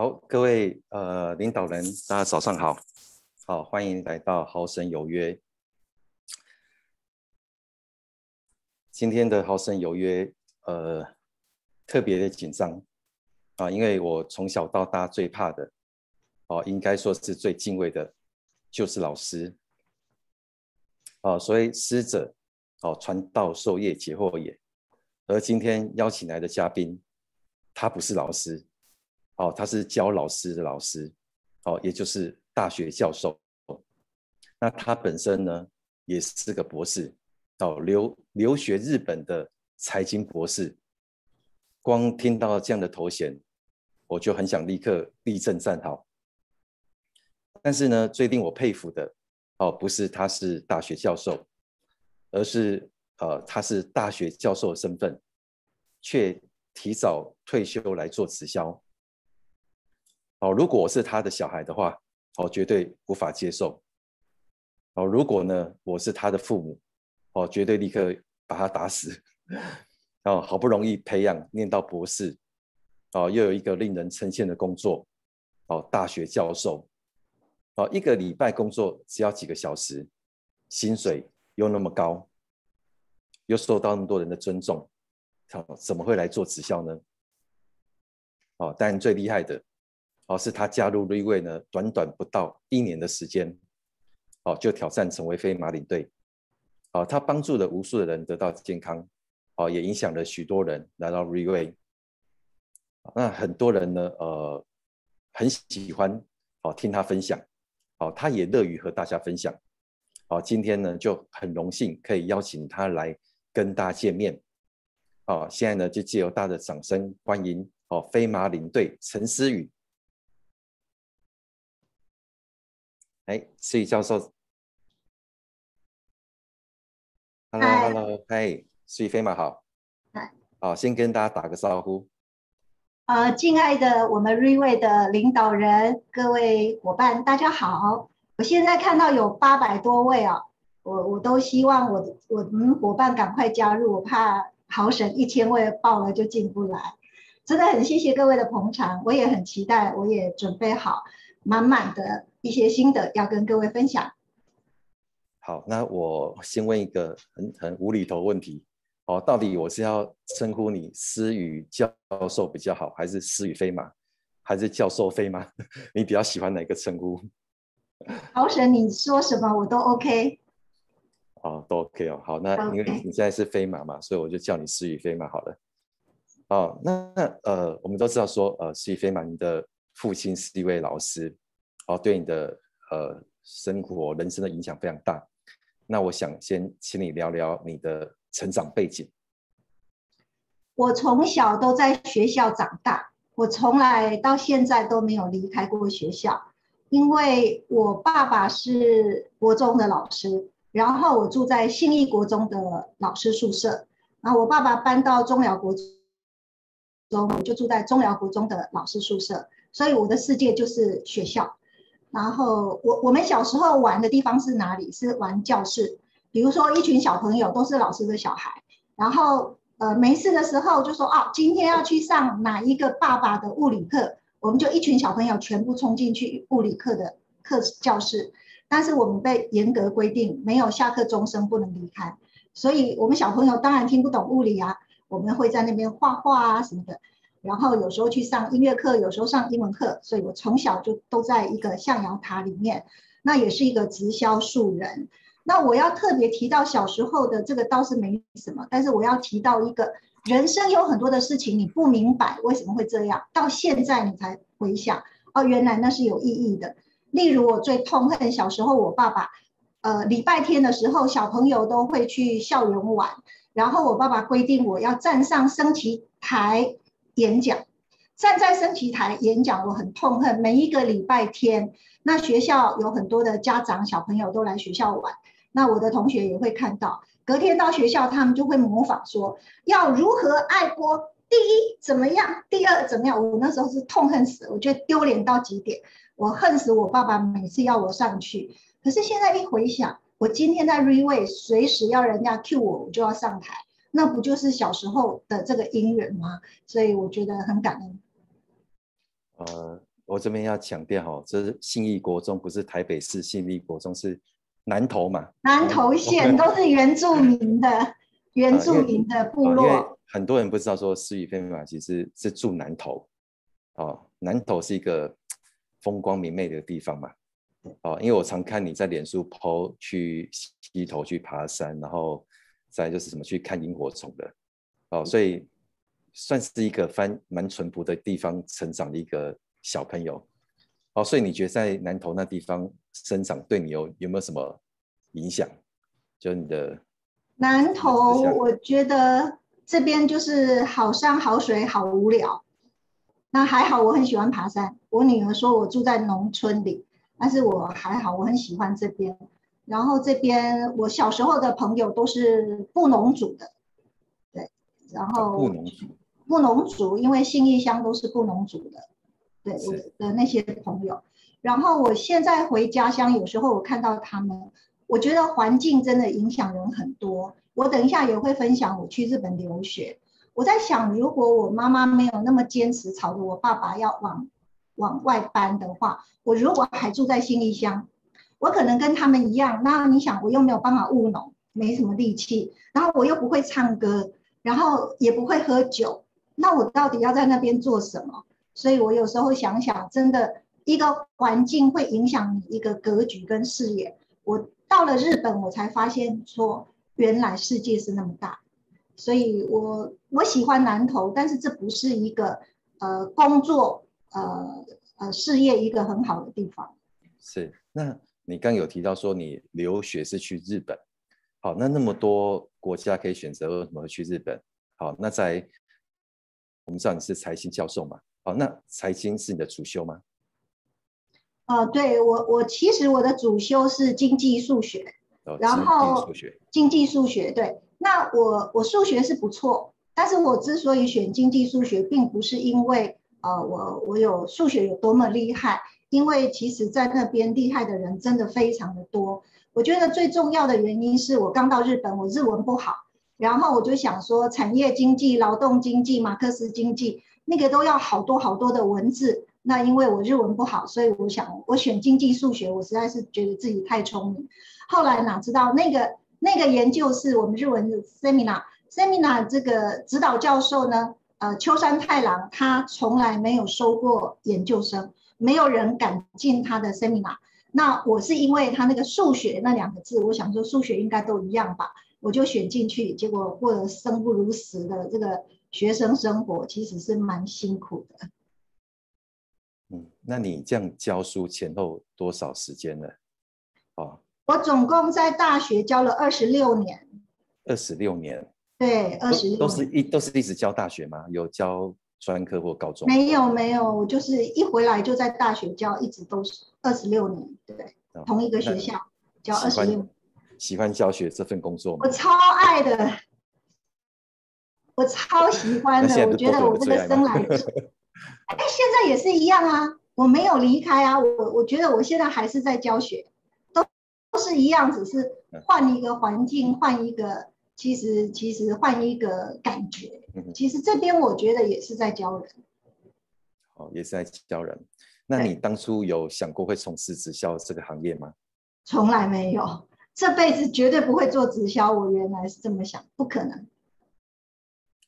好，各位呃领导人，大家早上好，好欢迎来到豪神有约。今天的豪神有约，呃，特别的紧张啊，因为我从小到大最怕的，哦，应该说是最敬畏的，就是老师。哦，所以师者，哦，传道授业解惑也。而今天邀请来的嘉宾，他不是老师。哦，他是教老师的老师，哦，也就是大学教授。那他本身呢，也是个博士，哦，留留学日本的财经博士。光听到这样的头衔，我就很想立刻立正站好。但是呢，最令我佩服的，哦，不是他是大学教授，而是呃，他是大学教授的身份，却提早退休来做直销。哦，如果我是他的小孩的话，哦，绝对无法接受。哦，如果呢，我是他的父母，哦，绝对立刻把他打死。哦，好不容易培养念到博士，哦，又有一个令人称羡的工作，哦，大学教授，哦，一个礼拜工作只要几个小时，薪水又那么高，又受到那么多人的尊重，哦，怎么会来做直销呢？哦，但最厉害的。哦，是他加入瑞威呢，短短不到一年的时间，哦，就挑战成为飞马领队，哦，他帮助了无数的人得到健康，哦，也影响了许多人来到瑞威，那很多人呢，呃，很喜欢，哦，听他分享，哦，他也乐于和大家分享，哦，今天呢就很荣幸可以邀请他来跟大家见面，哦，现在呢就借由大家的掌声欢迎，哦，飞马领队陈思宇。哎，思雨教授，Hello，Hello，嗨，思雨飞马好，嗨，好，先跟大家打个招呼。呃，敬爱的我们瑞位的领导人，各位伙伴，大家好。我现在看到有八百多位啊，我我都希望我我们伙伴赶快加入，我怕好省一千位报了就进不来。真的很谢谢各位的捧场，我也很期待，我也准备好满满的。一些心得要跟各位分享。好，那我先问一个很很无厘头问题，哦，到底我是要称呼你思雨教授比较好，还是思雨飞马，还是教授飞马？你比较喜欢哪个称呼？好神，你说什么我都 OK。哦，都 OK 哦。好，那因为你现在是飞马嘛，所以我就叫你思雨飞马好了。哦，那那呃，我们都知道说，呃，思雨飞马，你的父亲是一位老师。哦，对你的呃生活、人生的影响非常大。那我想先请你聊聊你的成长背景。我从小都在学校长大，我从来到现在都没有离开过学校，因为我爸爸是国中的老师，然后我住在信义国中的老师宿舍，然后我爸爸搬到中寮国中，我就住在中寮国中的老师宿舍，所以我的世界就是学校。然后我我们小时候玩的地方是哪里？是玩教室，比如说一群小朋友都是老师的小孩，然后呃没事的时候就说啊，今天要去上哪一个爸爸的物理课，我们就一群小朋友全部冲进去物理课的课教室，但是我们被严格规定没有下课钟声不能离开，所以我们小朋友当然听不懂物理啊，我们会在那边画画啊什么的。然后有时候去上音乐课，有时候上英文课，所以我从小就都在一个象牙塔里面。那也是一个直销素人。那我要特别提到小时候的这个倒是没什么，但是我要提到一个人生有很多的事情你不明白为什么会这样，到现在你才回想哦，原来那是有意义的。例如我最痛恨小时候我爸爸，呃，礼拜天的时候小朋友都会去校园玩，然后我爸爸规定我要站上升旗台。演讲，站在升旗台演讲，我很痛恨。每一个礼拜天，那学校有很多的家长小朋友都来学校玩，那我的同学也会看到。隔天到学校，他们就会模仿说要如何爱国，第一怎么样，第二怎么样。我那时候是痛恨死，我觉得丢脸到极点。我恨死我爸爸每次要我上去。可是现在一回想，我今天在 re way，随时要人家 cue 我，我就要上台。那不就是小时候的这个姻缘吗？所以我觉得很感恩。呃，我这边要强调哈，这是信义国中，不是台北市信义国中，是南投嘛？南投县都是原住民的 原住民的部落。很多人不知道说思雨菲菲玛其实是住南投，哦，南投是一个风光明媚的地方嘛，哦，因为我常看你在脸书 PO 去溪头去爬山，然后再就是什么去看萤火虫的，哦，所以算是一个翻蛮淳朴的地方成长的一个小朋友，哦，所以你觉得在南投那地方生长对你有有没有什么影响？就你的南投我觉得这边就是好山好水好无聊。那还好，我很喜欢爬山。我女儿说我住在农村里，但是我还好，我很喜欢这边。然后这边我小时候的朋友都是布农族的，对，然后布农族，布农族，因为信义乡都是布农族的，对我的那些朋友。然后我现在回家乡，有时候我看到他们，我觉得环境真的影响人很多。我等一下也会分享我去日本留学。我在想，如果我妈妈没有那么坚持，吵着我爸爸要往往外搬的话，我如果还住在新义乡，我可能跟他们一样。那你想，我又没有办法务农，没什么力气，然后我又不会唱歌，然后也不会喝酒，那我到底要在那边做什么？所以我有时候想想，真的一个环境会影响你一个格局跟视野。我到了日本，我才发现说，原来世界是那么大。所以我我喜欢南投，但是这不是一个呃工作呃呃事业一个很好的地方。是，那你刚有提到说你留学是去日本，好，那那么多国家可以选择，为什么会去日本？好，那在我们知道你是财经教授嘛，好，那财经是你的主修吗？呃，对我我其实我的主修是经济数学，然后经济数学对。那我我数学是不错，但是我之所以选经济数学，并不是因为呃我我有数学有多么厉害，因为其实在那边厉害的人真的非常的多。我觉得最重要的原因是我刚到日本，我日文不好，然后我就想说产业经济、劳动经济、马克思经济那个都要好多好多的文字。那因为我日文不好，所以我想我选经济数学，我实在是觉得自己太聪明。后来哪知道那个那个研究是我们日文的 seminar seminar 这个指导教授呢，呃，秋山太郎他从来没有收过研究生，没有人敢进他的 seminar。那我是因为他那个数学那两个字，我想说数学应该都一样吧，我就选进去，结果过了生不如死的这个学生生活，其实是蛮辛苦的。嗯，那你这样教书前后多少时间呢？哦，我总共在大学教了二十六年，二十六年，对，二十六都都是一都是一直教大学吗？有教专科或高中？没有没有，我就是一回来就在大学教，一直都是二十六年，对，哦同一个学校教二十六，喜欢教学这份工作吗我？超爱的，我超喜欢的，我觉得我这个生来就，哎，现在也是一样啊，我没有离开啊，我我觉得我现在还是在教学，都都是一样，只是嗯换一个环境，换一个，其实其实换一个感觉，其实这边我觉得也是在教人。哦，也是在教人。那你当初有想过会从事直销这个行业吗？从来没有，这辈子绝对不会做直销。我原来是这么想，不可能。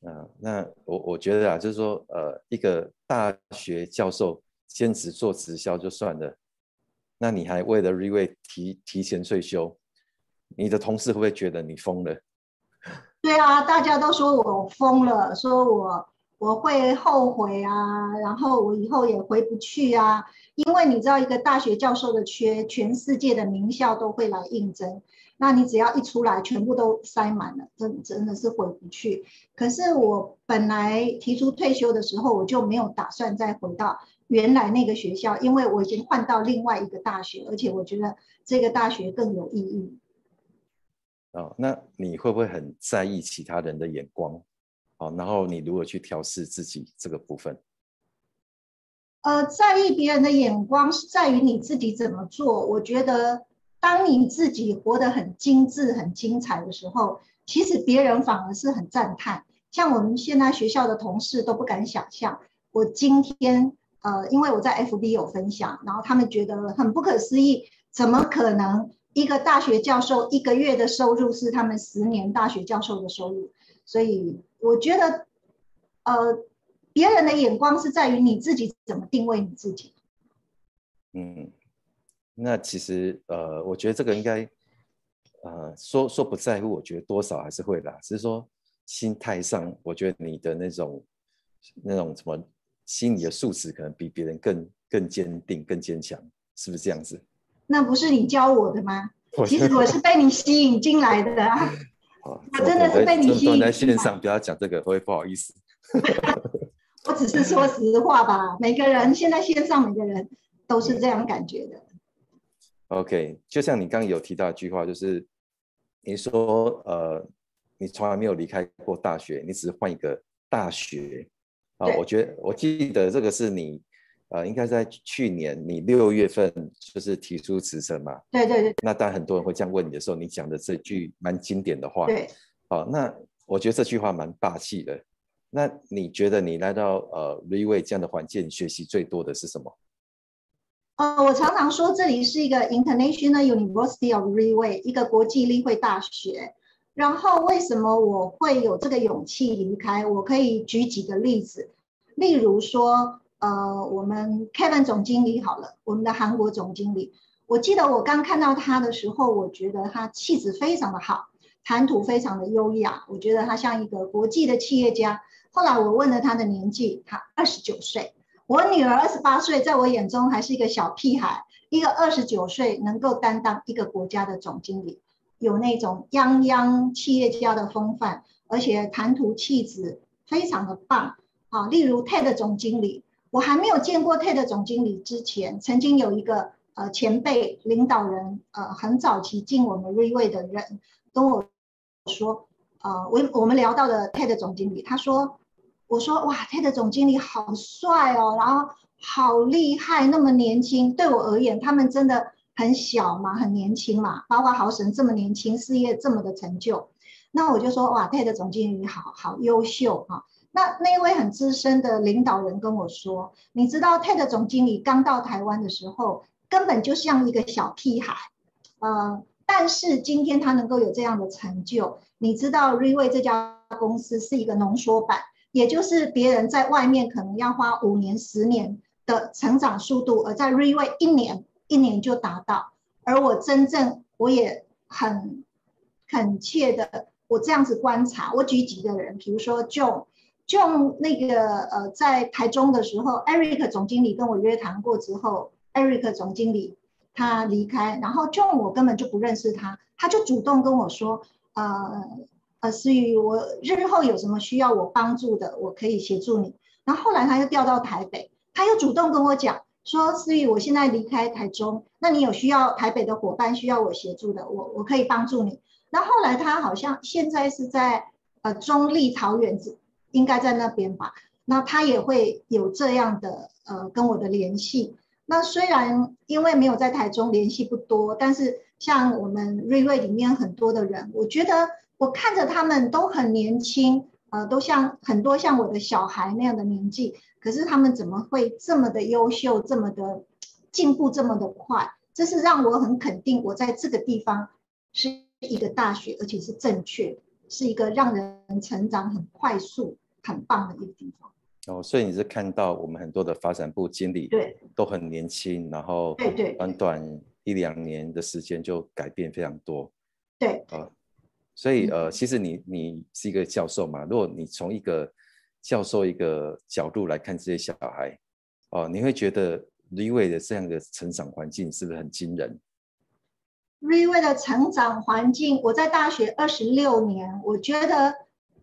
嗯，那我我觉得啊，就是说，呃，一个大学教授兼职做直销就算了，那你还为了 Reway 提提前退休，你的同事会不会觉得你疯了？对啊，大家都说我疯了，说我我会后悔啊，然后我以后也回不去啊。因为你知道，一个大学教授的缺，全世界的名校都会来应征。那你只要一出来，全部都塞满了，真真的是回不去。可是我本来提出退休的时候，我就没有打算再回到原来那个学校，因为我已经换到另外一个大学，而且我觉得这个大学更有意义。哦，那你会不会很在意其他人的眼光？哦，然后你如何去调试自己这个部分？呃，在意别人的眼光是在于你自己怎么做。我觉得，当你自己活得很精致、很精彩的时候，其实别人反而是很赞叹。像我们现在学校的同事都不敢想象，我今天呃，因为我在 FB 有分享，然后他们觉得很不可思议，怎么可能一个大学教授一个月的收入是他们十年大学教授的收入？所以我觉得，呃，别人的眼光是在于你自己怎么定位你自己。嗯，那其实呃，我觉得这个应该，呃，说说不在乎，我觉得多少还是会的，只是说心态上，我觉得你的那种那种什么。心理的素质可能比别人更更坚定、更坚强，是不是这样子？那不是你教我的吗？其实我是被你吸引进来的啊！我真的是被你吸引。在线上不要讲这个，会不好意思。我只是说实话吧。每个人现在线上，每个人都是这样感觉的。OK，就像你刚刚有提到一句话，就是你说呃，你从来没有离开过大学，你只是换一个大学。啊，我觉得我记得这个是你，呃，应该在去年你六月份就是提出辞呈嘛。对对对。那当很多人会这样问你的时候，你讲的这句蛮经典的话。对。好，那我觉得这句话蛮霸气的。那你觉得你来到呃 Reway 这样的环境，学习最多的是什么？呃，我常常说这里是一个 International University of Reway，一个国际例会大学。然后为什么我会有这个勇气离开？我可以举几个例子，例如说，呃，我们 Kevin 总经理好了，我们的韩国总经理，我记得我刚看到他的时候，我觉得他气质非常的好，谈吐非常的优雅，我觉得他像一个国际的企业家。后来我问了他的年纪，他二十九岁，我女儿二十八岁，在我眼中还是一个小屁孩，一个二十九岁能够担当一个国家的总经理。有那种泱泱企业家的风范，而且谈吐气质非常的棒啊。例如 TED 总经理，我还没有见过 TED 总经理之前，曾经有一个呃前辈领导人，呃很早期进我们瑞位的人跟我说，呃我我们聊到的 TED 总经理，他说，我说哇 TED 总经理好帅哦，然后好厉害，那么年轻，对我而言，他们真的。很小嘛，很年轻嘛，包括豪神这么年轻，事业这么的成就，那我就说哇，TED 总经理好好优秀哈。那那一位很资深的领导人跟我说，你知道 TED 总经理刚到台湾的时候，根本就像一个小屁孩，呃，但是今天他能够有这样的成就，你知道 Reway 这家公司是一个浓缩版，也就是别人在外面可能要花五年、十年的成长速度，而在 Reway 一年。一年就达到，而我真正我也很恳切的，我这样子观察，我举几个人，比如说就 John，John 那个呃，在台中的时候，Eric 总经理跟我约谈过之后，Eric 总经理他离开，然后 John 我根本就不认识他，他就主动跟我说，呃呃，思雨，我日后有什么需要我帮助的，我可以协助你。然后后来他又调到台北，他又主动跟我讲。说思雨，我现在离开台中，那你有需要台北的伙伴需要我协助的，我我可以帮助你。那后来他好像现在是在呃中立桃园子，应该在那边吧。那他也会有这样的呃跟我的联系。那虽然因为没有在台中联系不多，但是像我们瑞瑞里面很多的人，我觉得我看着他们都很年轻，呃，都像很多像我的小孩那样的年纪。可是他们怎么会这么的优秀，这么的进步这么的快？这是让我很肯定，我在这个地方是一个大学，而且是正确，是一个让人成长很快速、很棒的一个地方。哦，所以你是看到我们很多的发展部经理，对，都很年轻，然后对对，短短一两年的时间就改变非常多。对，呃，所以呃，其实你你是一个教授嘛，如果你从一个教授一个角度来看这些小孩，哦，你会觉得 Reway 的这样的成长环境是不是很惊人？Reway 的成长环境，我在大学二十六年，我觉得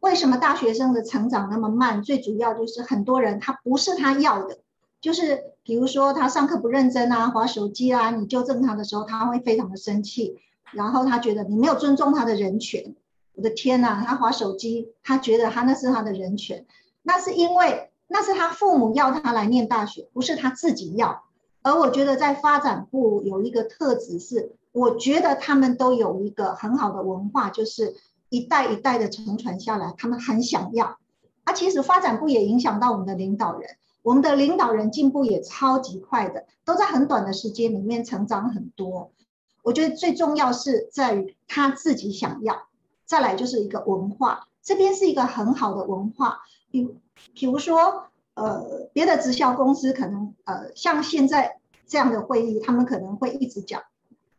为什么大学生的成长那么慢？最主要就是很多人他不是他要的，就是比如说他上课不认真啊，划手机啊，你纠正他的时候，他会非常的生气，然后他觉得你没有尊重他的人权。我的天呐，他划手机，他觉得他那是他的人权。那是因为那是他父母要他来念大学，不是他自己要。而我觉得在发展部有一个特质是，我觉得他们都有一个很好的文化，就是一代一代的承传下来，他们很想要。啊，其实发展部也影响到我们的领导人。我们的领导人进步也超级快的，都在很短的时间里面成长很多。我觉得最重要是在于他自己想要，再来就是一个文化，这边是一个很好的文化。比比如说，呃，别的直销公司可能，呃，像现在这样的会议，他们可能会一直讲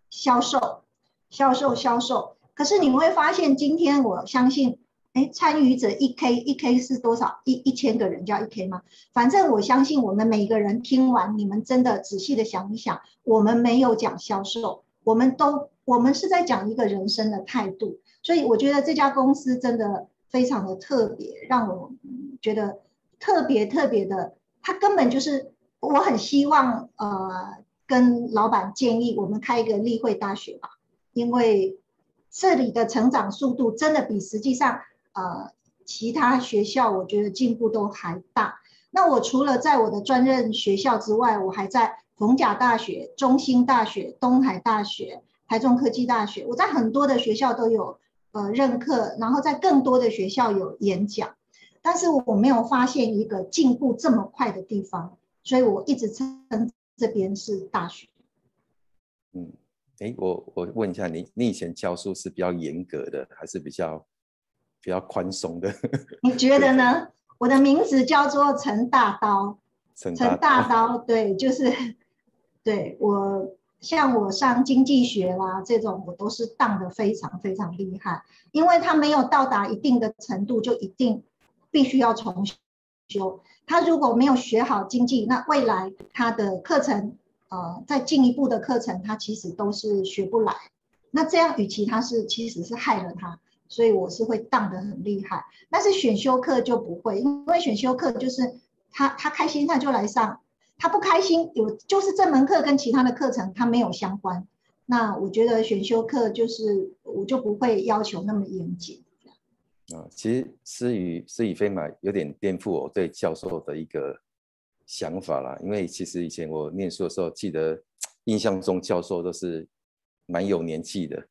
销售、销售、销售。可是你会发现，今天我相信。哎，参与者一 K 一 K 是多少？一一千个人叫一 K 吗？反正我相信我们每一个人听完，你们真的仔细的想一想，我们没有讲销售，我们都我们是在讲一个人生的态度。所以我觉得这家公司真的非常的特别，让我觉得特别特别的。他根本就是我很希望呃跟老板建议我们开一个例会大学吧，因为这里的成长速度真的比实际上。呃，其他学校我觉得进步都还大。那我除了在我的专任学校之外，我还在逢甲大学、中兴大学、东海大学、台中科技大学，我在很多的学校都有呃任课，然后在更多的学校有演讲。但是我没有发现一个进步这么快的地方，所以我一直称这边是大学。嗯，哎，我我问一下你，你以前教书是比较严格的，还是比较？比较宽松的，你觉得呢？我的名字叫做陈大刀，陈大刀，对，就是对我像我上经济学啦这种，我都是当的非常非常厉害，因为他没有到达一定的程度，就一定必须要重修。他如果没有学好经济，那未来他的课程，呃，再进一步的课程，他其实都是学不来。那这样，与其他是其实是害了他。所以我是会荡得很厉害，但是选修课就不会，因为选修课就是他他开心他就来上，他不开心有就是这门课跟其他的课程他没有相关，那我觉得选修课就是我就不会要求那么严谨。啊，其实思雨思雨飞马有点颠覆我对教授的一个想法啦，因为其实以前我念书的时候，记得 印象中教授都是蛮有年纪的，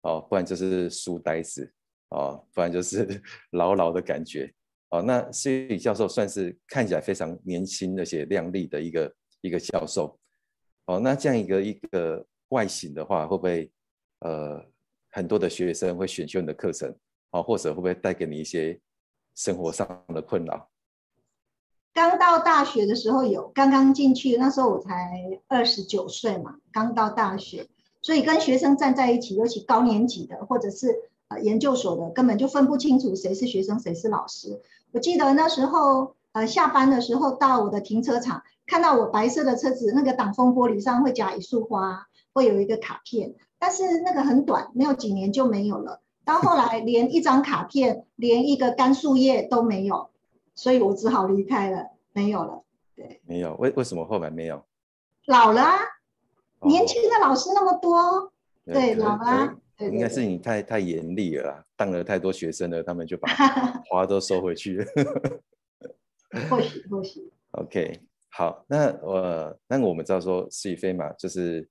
哦，不然就是书呆子。哦，不然就是 老老的感觉。哦，那施宇教授算是看起来非常年轻而且靓丽的一个一个教授。哦，那这样一个一个外形的话，会不会呃很多的学生会选修你的课程？哦，或者会不会带给你一些生活上的困扰？刚到大学的时候有，刚刚进去那时候我才二十九岁嘛，刚到大学，所以跟学生站在一起，尤其高年级的或者是呃。研究所的根本就分不清楚谁是学生谁是老师。我记得那时候，呃，下班的时候到我的停车场，看到我白色的车子，那个挡风玻璃上会夹一束花，会有一个卡片，但是那个很短，没有几年就没有了。到后来连一张卡片，连一个干树叶都没有，所以我只好离开了，没有了。对，没有，为为什么后来没有？老了，年轻的老师那么多，对，老了。应该是你太太严厉了，当了太多学生了，他们就把 花都收回去了。或许或许。OK，好，那我那我们知道说思雨飞嘛，就是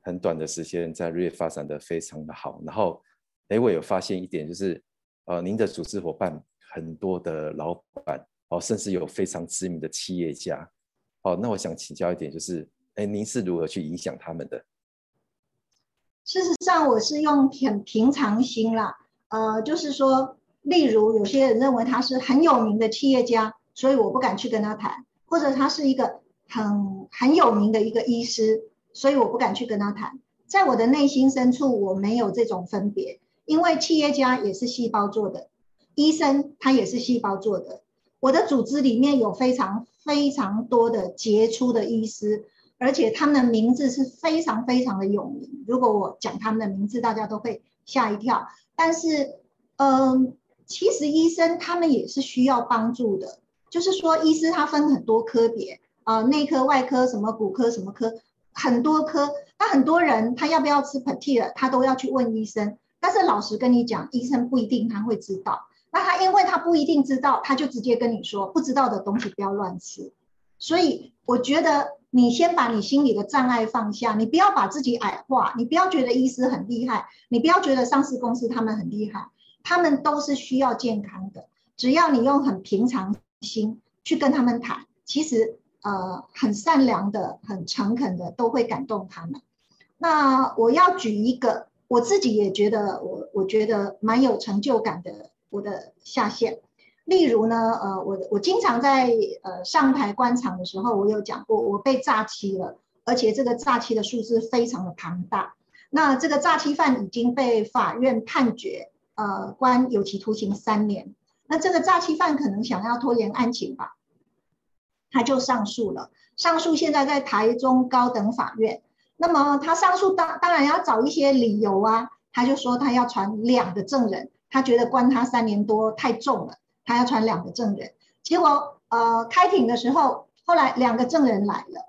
很短的时间在瑞发展的非常的好。然后，哎，我有发现一点，就是呃，您的组织伙伴很多的老板哦，甚至有非常知名的企业家哦。那我想请教一点，就是哎，您是如何去影响他们的？事实上，我是用很平常心啦，呃，就是说，例如有些人认为他是很有名的企业家，所以我不敢去跟他谈；或者他是一个很很有名的一个医师，所以我不敢去跟他谈。在我的内心深处，我没有这种分别，因为企业家也是细胞做的，医生他也是细胞做的。我的组织里面有非常非常多的杰出的医师。而且他们的名字是非常非常的有名。如果我讲他们的名字，大家都会吓一跳。但是，嗯，其实医生他们也是需要帮助的。就是说，医师他分很多科别啊，内科、外科、什么骨科、什么科，很多科。那很多人他要不要吃 p a t i a 他都要去问医生。但是老实跟你讲，医生不一定他会知道。那他因为他不一定知道，他就直接跟你说，不知道的东西不要乱吃。所以我觉得。你先把你心里的障碍放下，你不要把自己矮化，你不要觉得医师很厉害，你不要觉得上市公司他们很厉害，他们都是需要健康的。只要你用很平常心去跟他们谈，其实呃很善良的、很诚恳的，都会感动他们。那我要举一个，我自己也觉得我我觉得蛮有成就感的，我的下线。例如呢，呃，我我经常在呃上台观场的时候，我有讲过，我被诈欺了，而且这个诈欺的数字非常的庞大。那这个诈欺犯已经被法院判决，呃，关有期徒刑三年。那这个诈欺犯可能想要拖延案情吧，他就上诉了。上诉现在在台中高等法院。那么他上诉当当然要找一些理由啊，他就说他要传两个证人，他觉得关他三年多太重了。他要传两个证人，结果呃开庭的时候，后来两个证人来了。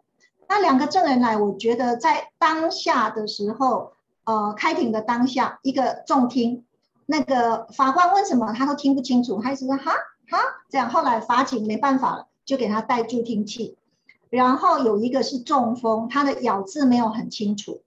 那两个证人来，我觉得在当下的时候，呃开庭的当下，一个重听，那个法官问什么他都听不清楚，他一直说哈哈这样。后来法警没办法了，就给他戴助听器。然后有一个是中风，他的咬字没有很清楚，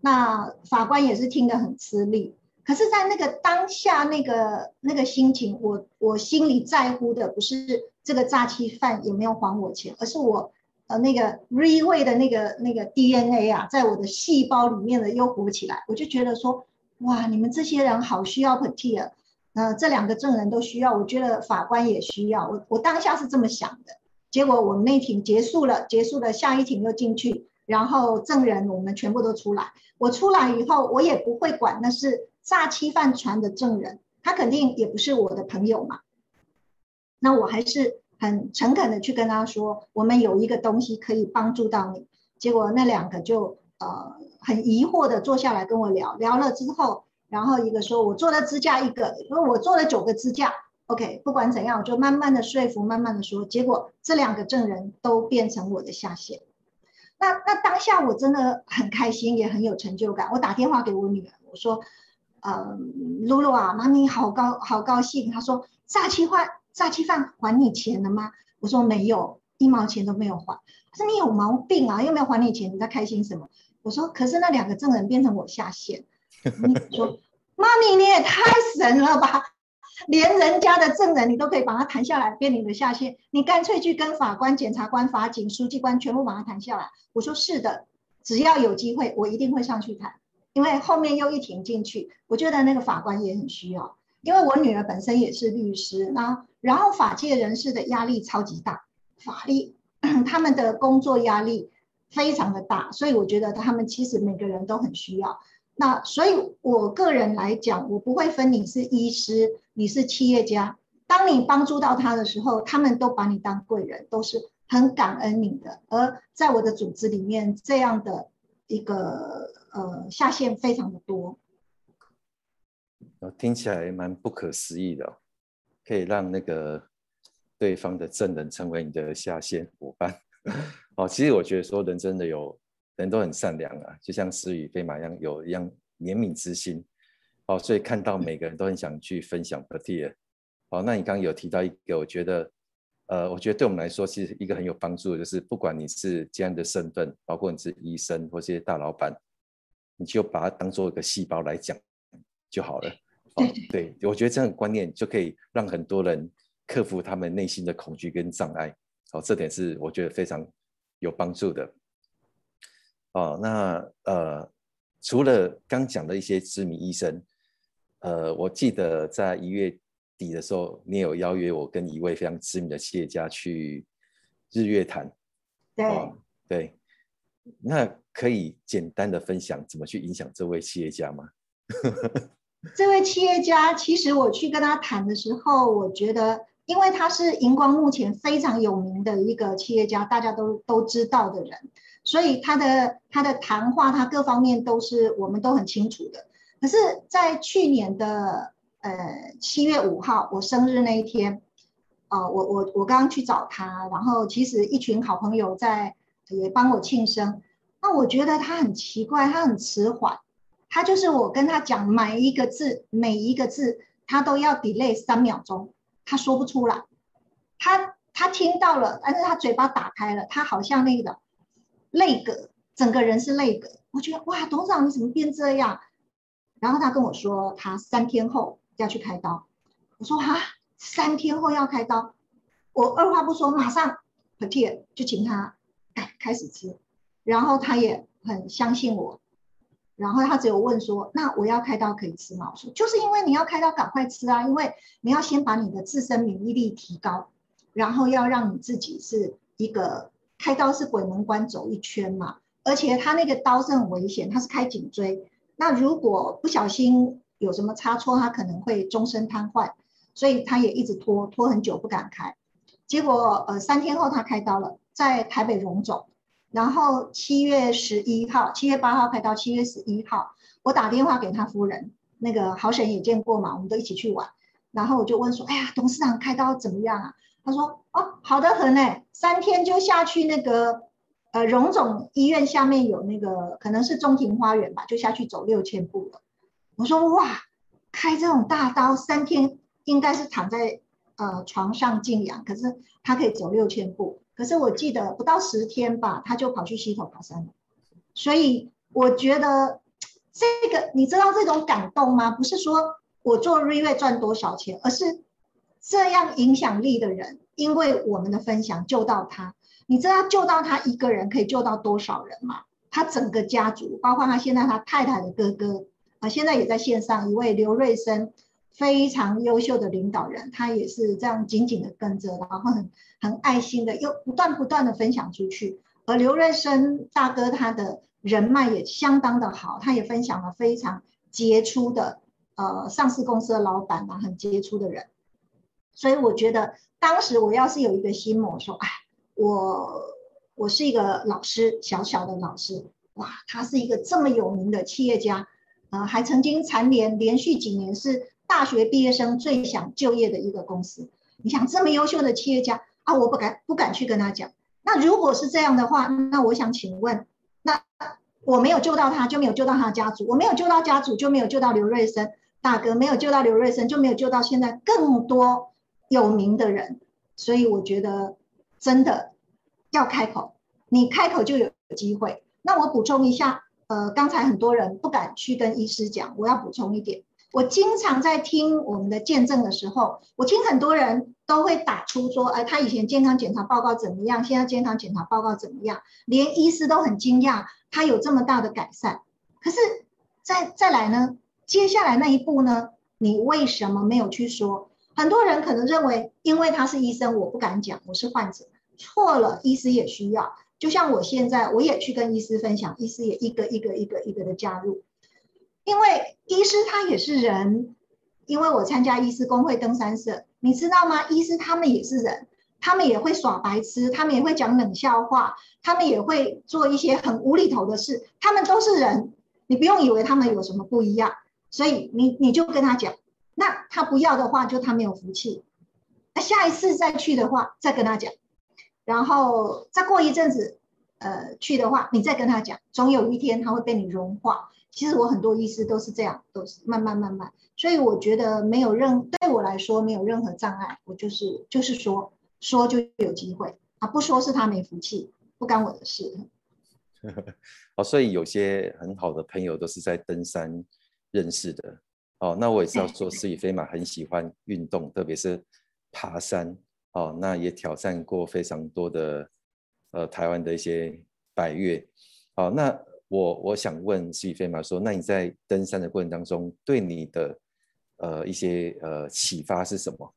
那法官也是听得很吃力。可是，在那个当下，那个那个心情，我我心里在乎的不是这个诈欺犯有没有还我钱，而是我呃那个 re 位的那个那个 DNA 啊，在我的细胞里面的又活起来，我就觉得说，哇，你们这些人好需要 Petia，呃，这两个证人都需要，我觉得法官也需要，我我当下是这么想的。结果我们那庭结束了，结束了，下一庭又进去，然后证人我们全部都出来，我出来以后，我也不会管那是。诈欺犯传的证人，他肯定也不是我的朋友嘛。那我还是很诚恳的去跟他说，我们有一个东西可以帮助到你。结果那两个就呃很疑惑的坐下来跟我聊聊了之后，然后一个说我做了支架一个，说我做了九个支架。OK，不管怎样，我就慢慢的说服，慢慢的说。结果这两个证人都变成我的下线。那那当下我真的很开心，也很有成就感。我打电话给我女儿，我说。呃，露露啊，妈咪好高好高兴。他说诈欺犯诈欺犯还你钱了吗？我说没有，一毛钱都没有还。他说你有毛病啊，又没有还你钱，你在开心什么？我说可是那两个证人变成我下线。你说妈咪你也太神了吧，连人家的证人你都可以把他谈下来变你的下线，你干脆去跟法官、检察官、法警、书记官全部把他谈下来。我说是的，只要有机会，我一定会上去谈。因为后面又一停进去，我觉得那个法官也很需要。因为我女儿本身也是律师，那然后法界人士的压力超级大，法律 他们的工作压力非常的大，所以我觉得他们其实每个人都很需要。那所以我个人来讲，我不会分你是医师，你是企业家，当你帮助到他的时候，他们都把你当贵人，都是很感恩你的。而在我的组织里面，这样的一个。呃，下线非常的多，听起来蛮不可思议的，可以让那个对方的证人成为你的下线伙伴。哦，其实我觉得说人真的有人都很善良啊，就像思雨飞马一样有一样怜悯之心。哦，所以看到每个人都很想去分享 p a t i 哦，那你刚刚有提到一个，我觉得。呃，我觉得对我们来说，其实一个很有帮助的，就是不管你是这样的身份，包括你是医生或这些大老板。你就把它当做一个细胞来讲就好了。对，我觉得这样的观念就可以让很多人克服他们内心的恐惧跟障碍。哦，这点是我觉得非常有帮助的。哦，那呃，除了刚讲的一些知名医生，呃，我记得在一月底的时候，你有邀约我跟一位非常知名的企业家去日月潭。对，对。那可以简单的分享怎么去影响这位企业家吗？这位企业家其实我去跟他谈的时候，我觉得，因为他是荧光目前非常有名的一个企业家，大家都都知道的人，所以他的他的谈话，他各方面都是我们都很清楚的。可是，在去年的呃七月五号，我生日那一天，呃，我我我刚刚去找他，然后其实一群好朋友在。也帮我庆生，那我觉得他很奇怪，他很迟缓，他就是我跟他讲每一个字，每一个字他都要 delay 三秒钟，他说不出来，他他听到了，但是他嘴巴打开了，他好像那个泪格，整个人是泪格，我觉得哇，董事长你怎么变这样？然后他跟我说他三天后要去开刀，我说哈，三天后要开刀，我二话不说马上。p e t i 就请他开始吃，然后他也很相信我，然后他只有问说，那我要开刀可以吃吗？我说就是因为你要开刀赶快吃啊，因为你要先把你的自身免疫力提高，然后要让你自己是一个开刀是鬼门关走一圈嘛，而且他那个刀是很危险，他是开颈椎，那如果不小心有什么差错，他可能会终身瘫痪。所以他也一直拖拖很久不敢开，结果呃三天后他开刀了，在台北荣总，然后七月十一号，七月八号开刀，七月十一号我打电话给他夫人，那个好婶也见过嘛，我们都一起去玩，然后我就问说，哎呀，董事长开刀怎么样啊？他说哦，好的很呢，三天就下去那个呃荣总医院下面有那个可能是中庭花园吧，就下去走六千步了。我说哇，开这种大刀三天。应该是躺在呃床上静养，可是他可以走六千步。可是我记得不到十天吧，他就跑去溪头爬山了。所以我觉得这个你知道这种感动吗？不是说我做瑞瑞赚多少钱，而是这样影响力的人，因为我们的分享救到他。你知道救到他一个人可以救到多少人吗？他整个家族，包括他现在他太太的哥哥啊，现在也在线上一位刘瑞生。非常优秀的领导人，他也是这样紧紧的跟着，然后很很爱心的，又不断不断的分享出去。而刘瑞生大哥他的人脉也相当的好，他也分享了非常杰出的呃上市公司的老板啊，很杰出的人。所以我觉得当时我要是有一个心魔，说哎，我我是一个老师，小小的老师，哇，他是一个这么有名的企业家，呃，还曾经蝉联连续几年是。大学毕业生最想就业的一个公司，你想这么优秀的企业家啊，我不敢不敢去跟他讲。那如果是这样的话，那我想请问，那我没有救到他，就没有救到他的家族；我没有救到家族，就没有救到刘瑞生大哥；没有救到刘瑞生，就没有救到现在更多有名的人。所以我觉得真的要开口，你开口就有机会。那我补充一下，呃，刚才很多人不敢去跟医师讲，我要补充一点。我经常在听我们的见证的时候，我听很多人都会打出说，哎，他以前健康检查报告怎么样？现在健康检查报告怎么样？连医师都很惊讶，他有这么大的改善。可是再再来呢？接下来那一步呢？你为什么没有去说？很多人可能认为，因为他是医生，我不敢讲，我是患者。错了，医师也需要。就像我现在，我也去跟医师分享，医师也一个一个一个一个的加入。因为医师他也是人，因为我参加医师工会登山社，你知道吗？医师他们也是人，他们也会耍白痴，他们也会讲冷笑话，他们也会做一些很无厘头的事，他们都是人，你不用以为他们有什么不一样，所以你你就跟他讲，那他不要的话，就他没有福气，那下一次再去的话，再跟他讲，然后再过一阵子，呃，去的话，你再跟他讲，总有一天他会被你融化。其实我很多医师都是这样，都是慢慢慢慢，所以我觉得没有任对我来说没有任何障碍，我就是就是说说就有机会啊，不说是他没福气，不干我的事。哦，所以有些很好的朋友都是在登山认识的。哦，那我也知道说思雨飞马很喜欢运动，特别是爬山。哦，那也挑战过非常多的呃台湾的一些百越。哦，那。我我想问徐飞马说，那你在登山的过程当中，对你的呃一些呃启发是什么？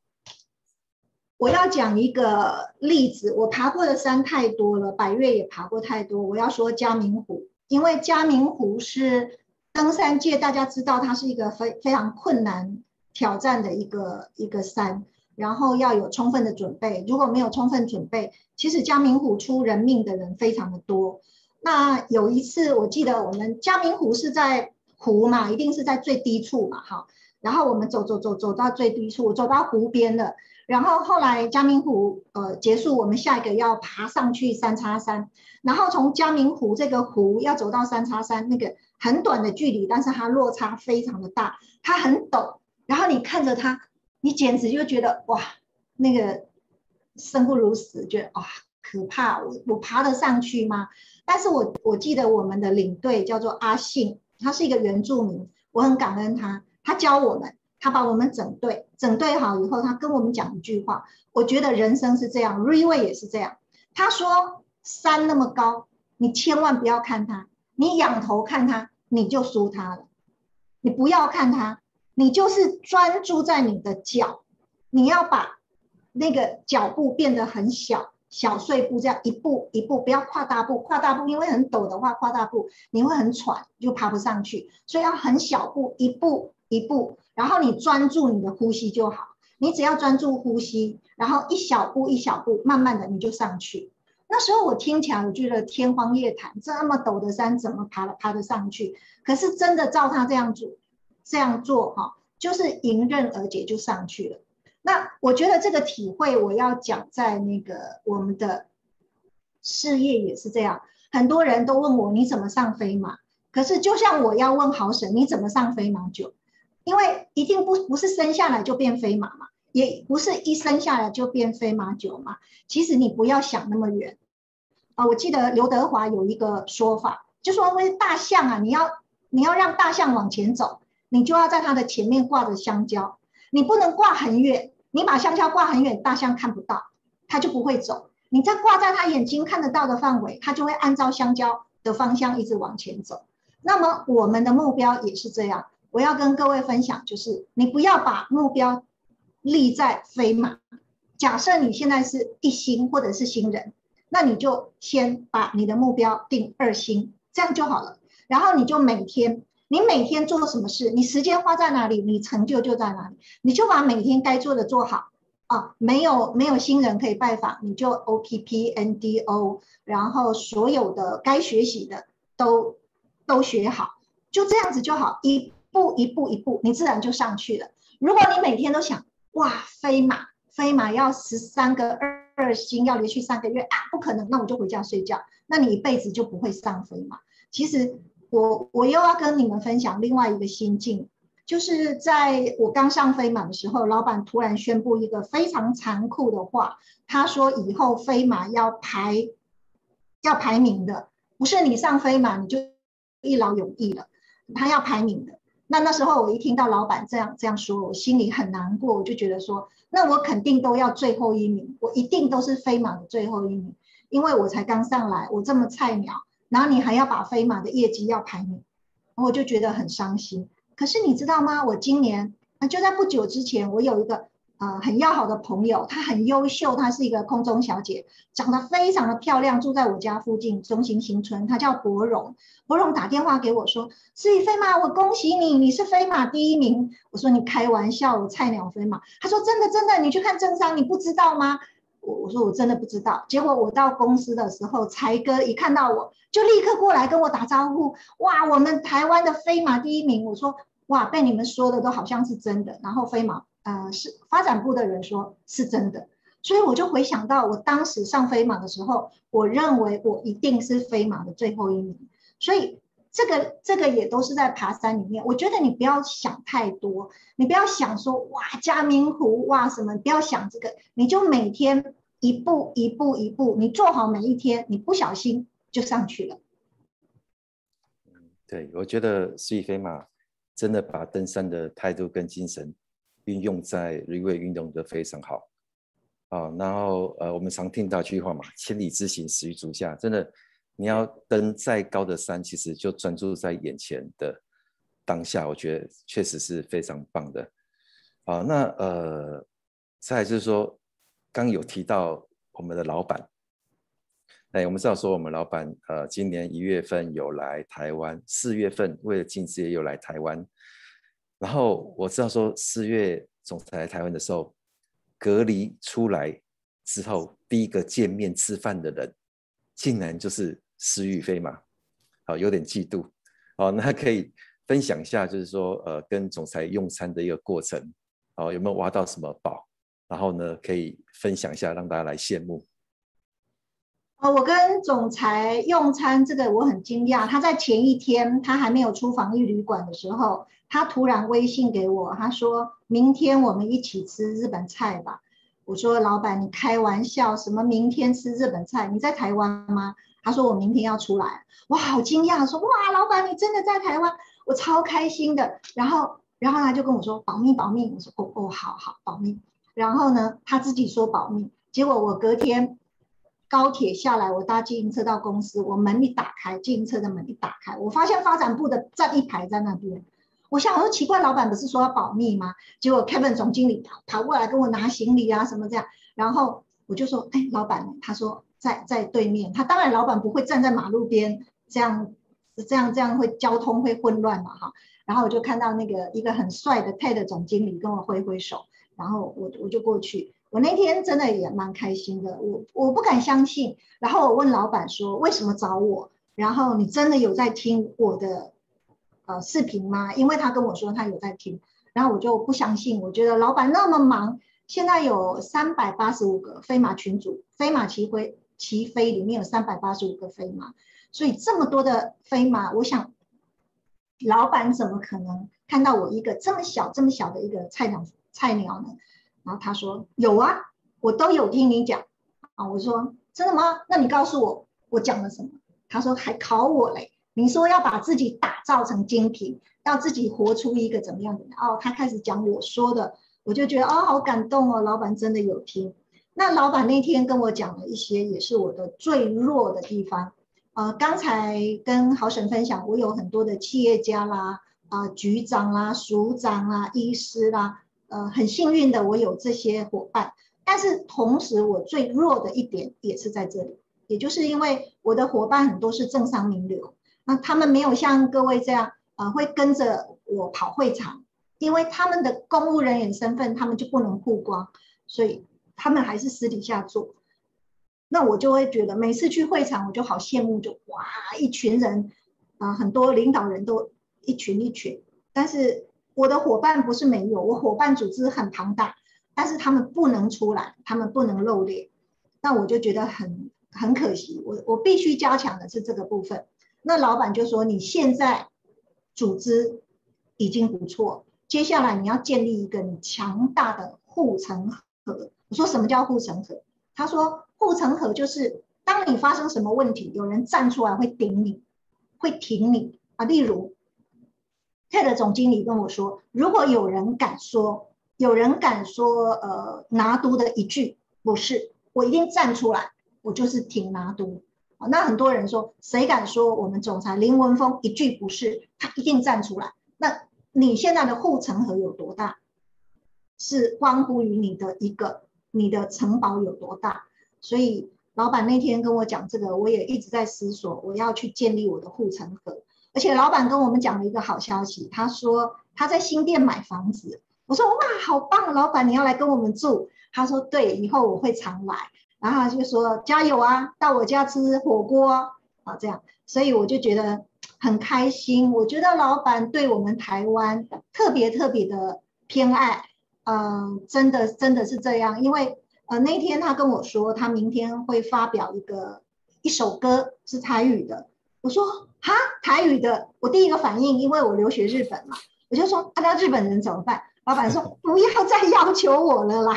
我要讲一个例子，我爬过的山太多了，百越也爬过太多。我要说嘉明湖，因为嘉明湖是登山界大家知道它是一个非非常困难挑战的一个一个山，然后要有充分的准备。如果没有充分准备，其实嘉明湖出人命的人非常的多。那有一次，我记得我们嘉明湖是在湖嘛，一定是在最低处嘛，哈。然后我们走走走走到最低处，走到湖边了。然后后来嘉明湖呃结束，我们下一个要爬上去三叉山。然后从嘉明湖这个湖要走到三叉山，那个很短的距离，但是它落差非常的大，它很陡。然后你看着它，你简直就觉得哇，那个生不如死，觉得哇可怕，我我爬得上去吗？但是我我记得我们的领队叫做阿信，他是一个原住民，我很感恩他，他教我们，他把我们整队整队好以后，他跟我们讲一句话，我觉得人生是这样 r e w a y 也是这样，他说山那么高，你千万不要看它，你仰头看它，你就输它了。你不要看它，你就是专注在你的脚，你要把那个脚步变得很小，小碎步这样一步一步，不要跨大步，跨大步因为很陡的话，跨大步你会很喘，就爬不上去，所以要很小步，一步一步，然后你专注你的呼吸就好。你只要专注呼吸，然后一小步一小步，慢慢的你就上去。那时候我听起来，我觉得天荒夜谭，这么陡的山怎么爬了爬得上去？可是真的照他这样做，这样做哈，就是迎刃而解就上去了。那我觉得这个体会，我要讲在那个我们的事业也是这样。很多人都问我你怎么上飞马，可是就像我要问好神你怎么上飞马九，因为一定不不是生下来就变飞马嘛。也不是一生下来就变飞马九嘛，其实你不要想那么远啊！我记得刘德华有一个说法，就说为大象啊，你要你要让大象往前走，你就要在它的前面挂着香蕉，你不能挂很远，你把香蕉挂很远，大象看不到，它就不会走。你再挂在它眼睛看得到的范围，它就会按照香蕉的方向一直往前走。那么我们的目标也是这样，我要跟各位分享，就是你不要把目标。立在飞马。假设你现在是一星或者是新人，那你就先把你的目标定二星，这样就好了。然后你就每天，你每天做什么事，你时间花在哪里，你成就就在哪里。你就把每天该做的做好啊。没有没有新人可以拜访，你就 O P P N D O，然后所有的该学习的都都学好，就这样子就好，一步一步一步，你自然就上去了。如果你每天都想。哇，飞马飞马要十三个二二星，要连续三个月啊，不可能，那我就回家睡觉。那你一辈子就不会上飞马。其实我我又要跟你们分享另外一个心境，就是在我刚上飞马的时候，老板突然宣布一个非常残酷的话，他说以后飞马要排要排名的，不是你上飞马你就一劳永逸了，他要排名的。那那时候我一听到老板这样这样说，我心里很难过，我就觉得说，那我肯定都要最后一名，我一定都是飞马的最后一名，因为我才刚上来，我这么菜鸟，然后你还要把飞马的业绩要排名，我就觉得很伤心。可是你知道吗？我今年啊，就在不久之前，我有一个。呃，很要好的朋友，她很优秀，她是一个空中小姐，长得非常的漂亮，住在我家附近中心新村。她叫博荣，博荣打电话给我说：“思雨飞马，我恭喜你，你是飞马第一名。”我说：“你开玩笑，我菜鸟飞马。”他说：“真的真的，你去看正商，你不知道吗？”我我说：“我真的不知道。”结果我到公司的时候，才哥一看到我就立刻过来跟我打招呼：“哇，我们台湾的飞马第一名！”我说：“哇，被你们说的都好像是真的。”然后飞马。呃，是发展部的人说是真的，所以我就回想到我当时上飞马的时候，我认为我一定是飞马的最后一名，所以这个这个也都是在爬山里面。我觉得你不要想太多，你不要想说哇嘉明湖哇什么，不要想这个，你就每天一步一步一步，你做好每一天，你不小心就上去了。对，我觉得思雨飞马真的把登山的态度跟精神。运用在日月运动的非常好啊，然后呃，我们常听到一句话嘛，“千里之行，始于足下”。真的，你要登再高的山，其实就专注在眼前的当下，我觉得确实是非常棒的啊。那呃，再就是说，刚有提到我们的老板，哎，我们知道说我们老板呃，今年一月份有来台湾，四月份为了进事业又来台湾。然后我知道说四月总裁来台湾的时候，隔离出来之后第一个见面吃饭的人，竟然就是施玉飞嘛，好有点嫉妒，好那可以分享一下，就是说呃跟总裁用餐的一个过程，哦有没有挖到什么宝？然后呢可以分享一下，让大家来羡慕。哦，我跟总裁用餐，这个我很惊讶。他在前一天，他还没有出防疫旅馆的时候，他突然微信给我，他说明天我们一起吃日本菜吧。我说老板，你开玩笑，什么明天吃日本菜？你在台湾吗？他说我明天要出来。我，好惊讶，说哇，老板你真的在台湾，我超开心的。然后，然后他就跟我说保密保密。我说哦哦，好好保密。然后呢，他自己说保密，结果我隔天。高铁下来，我搭自行车到公司，我门一打开，自行车的门一打开，我发现发展部的站一排在那边。我想说奇怪，老板不是说要保密吗？结果 Kevin 总经理跑跑过来跟我拿行李啊什么这样，然后我就说，哎，老板，他说在在对面。他当然老板不会站在马路边，这样这样这样会交通会混乱嘛哈。然后我就看到那个一个很帅的 TED 总经理跟我挥挥手，然后我我就过去。我那天真的也蛮开心的，我我不敢相信。然后我问老板说，为什么找我？然后你真的有在听我的？呃，视频吗？因为他跟我说他有在听，然后我就不相信。我觉得老板那么忙，现在有三百八十五个飞马群组，飞马齐飞齐飞里面有三百八十五个飞马，所以这么多的飞马，我想老板怎么可能看到我一个这么小这么小的一个菜鸟菜鸟呢？然后他说有啊，我都有听你讲啊。我说真的吗？那你告诉我我讲了什么？他说还考我嘞。你说要把自己打造成精品，要自己活出一个怎么样的？哦，他开始讲我说的，我就觉得哦，好感动哦，老板真的有听。那老板那天跟我讲了一些，也是我的最弱的地方。呃，刚才跟郝婶分享，我有很多的企业家啦，啊，局长啦、署长啦、医师啦，呃，很幸运的我有这些伙伴。但是同时，我最弱的一点也是在这里，也就是因为我的伙伴很多是政商名流。那他们没有像各位这样，呃，会跟着我跑会场，因为他们的公务人员身份，他们就不能曝光，所以他们还是私底下做。那我就会觉得每次去会场，我就好羡慕，就哇，一群人，啊，很多领导人都一群一群。但是我的伙伴不是没有，我伙伴组织很庞大，但是他们不能出来，他们不能露脸，那我就觉得很很可惜。我我必须加强的是这个部分。那老板就说：“你现在组织已经不错，接下来你要建立一个你强大的护城河。”我说：“什么叫护城河？”他说：“护城河就是当你发生什么问题，有人站出来会顶你，会挺你啊。例如，TED 总经理跟我说，如果有人敢说，有人敢说，呃，拿督的一句不是，我一定站出来，我就是挺拿督。”那很多人说，谁敢说我们总裁林文峰一句不是，他一定站出来。那你现在的护城河有多大，是关乎于你的一个你的城堡有多大。所以老板那天跟我讲这个，我也一直在思索，我要去建立我的护城河。而且老板跟我们讲了一个好消息，他说他在新店买房子。我说哇，好棒，老板你要来跟我们住？他说对，以后我会常来。然后他就说加油啊，到我家吃火锅啊，这样，所以我就觉得很开心。我觉得老板对我们台湾特别特别的偏爱，嗯，真的真的是这样。因为呃那天他跟我说，他明天会发表一个一首歌是台语的。我说哈台语的，我第一个反应，因为我留学日本嘛，我就说啊那日本人怎么办？老板说 不要再要求我了啦，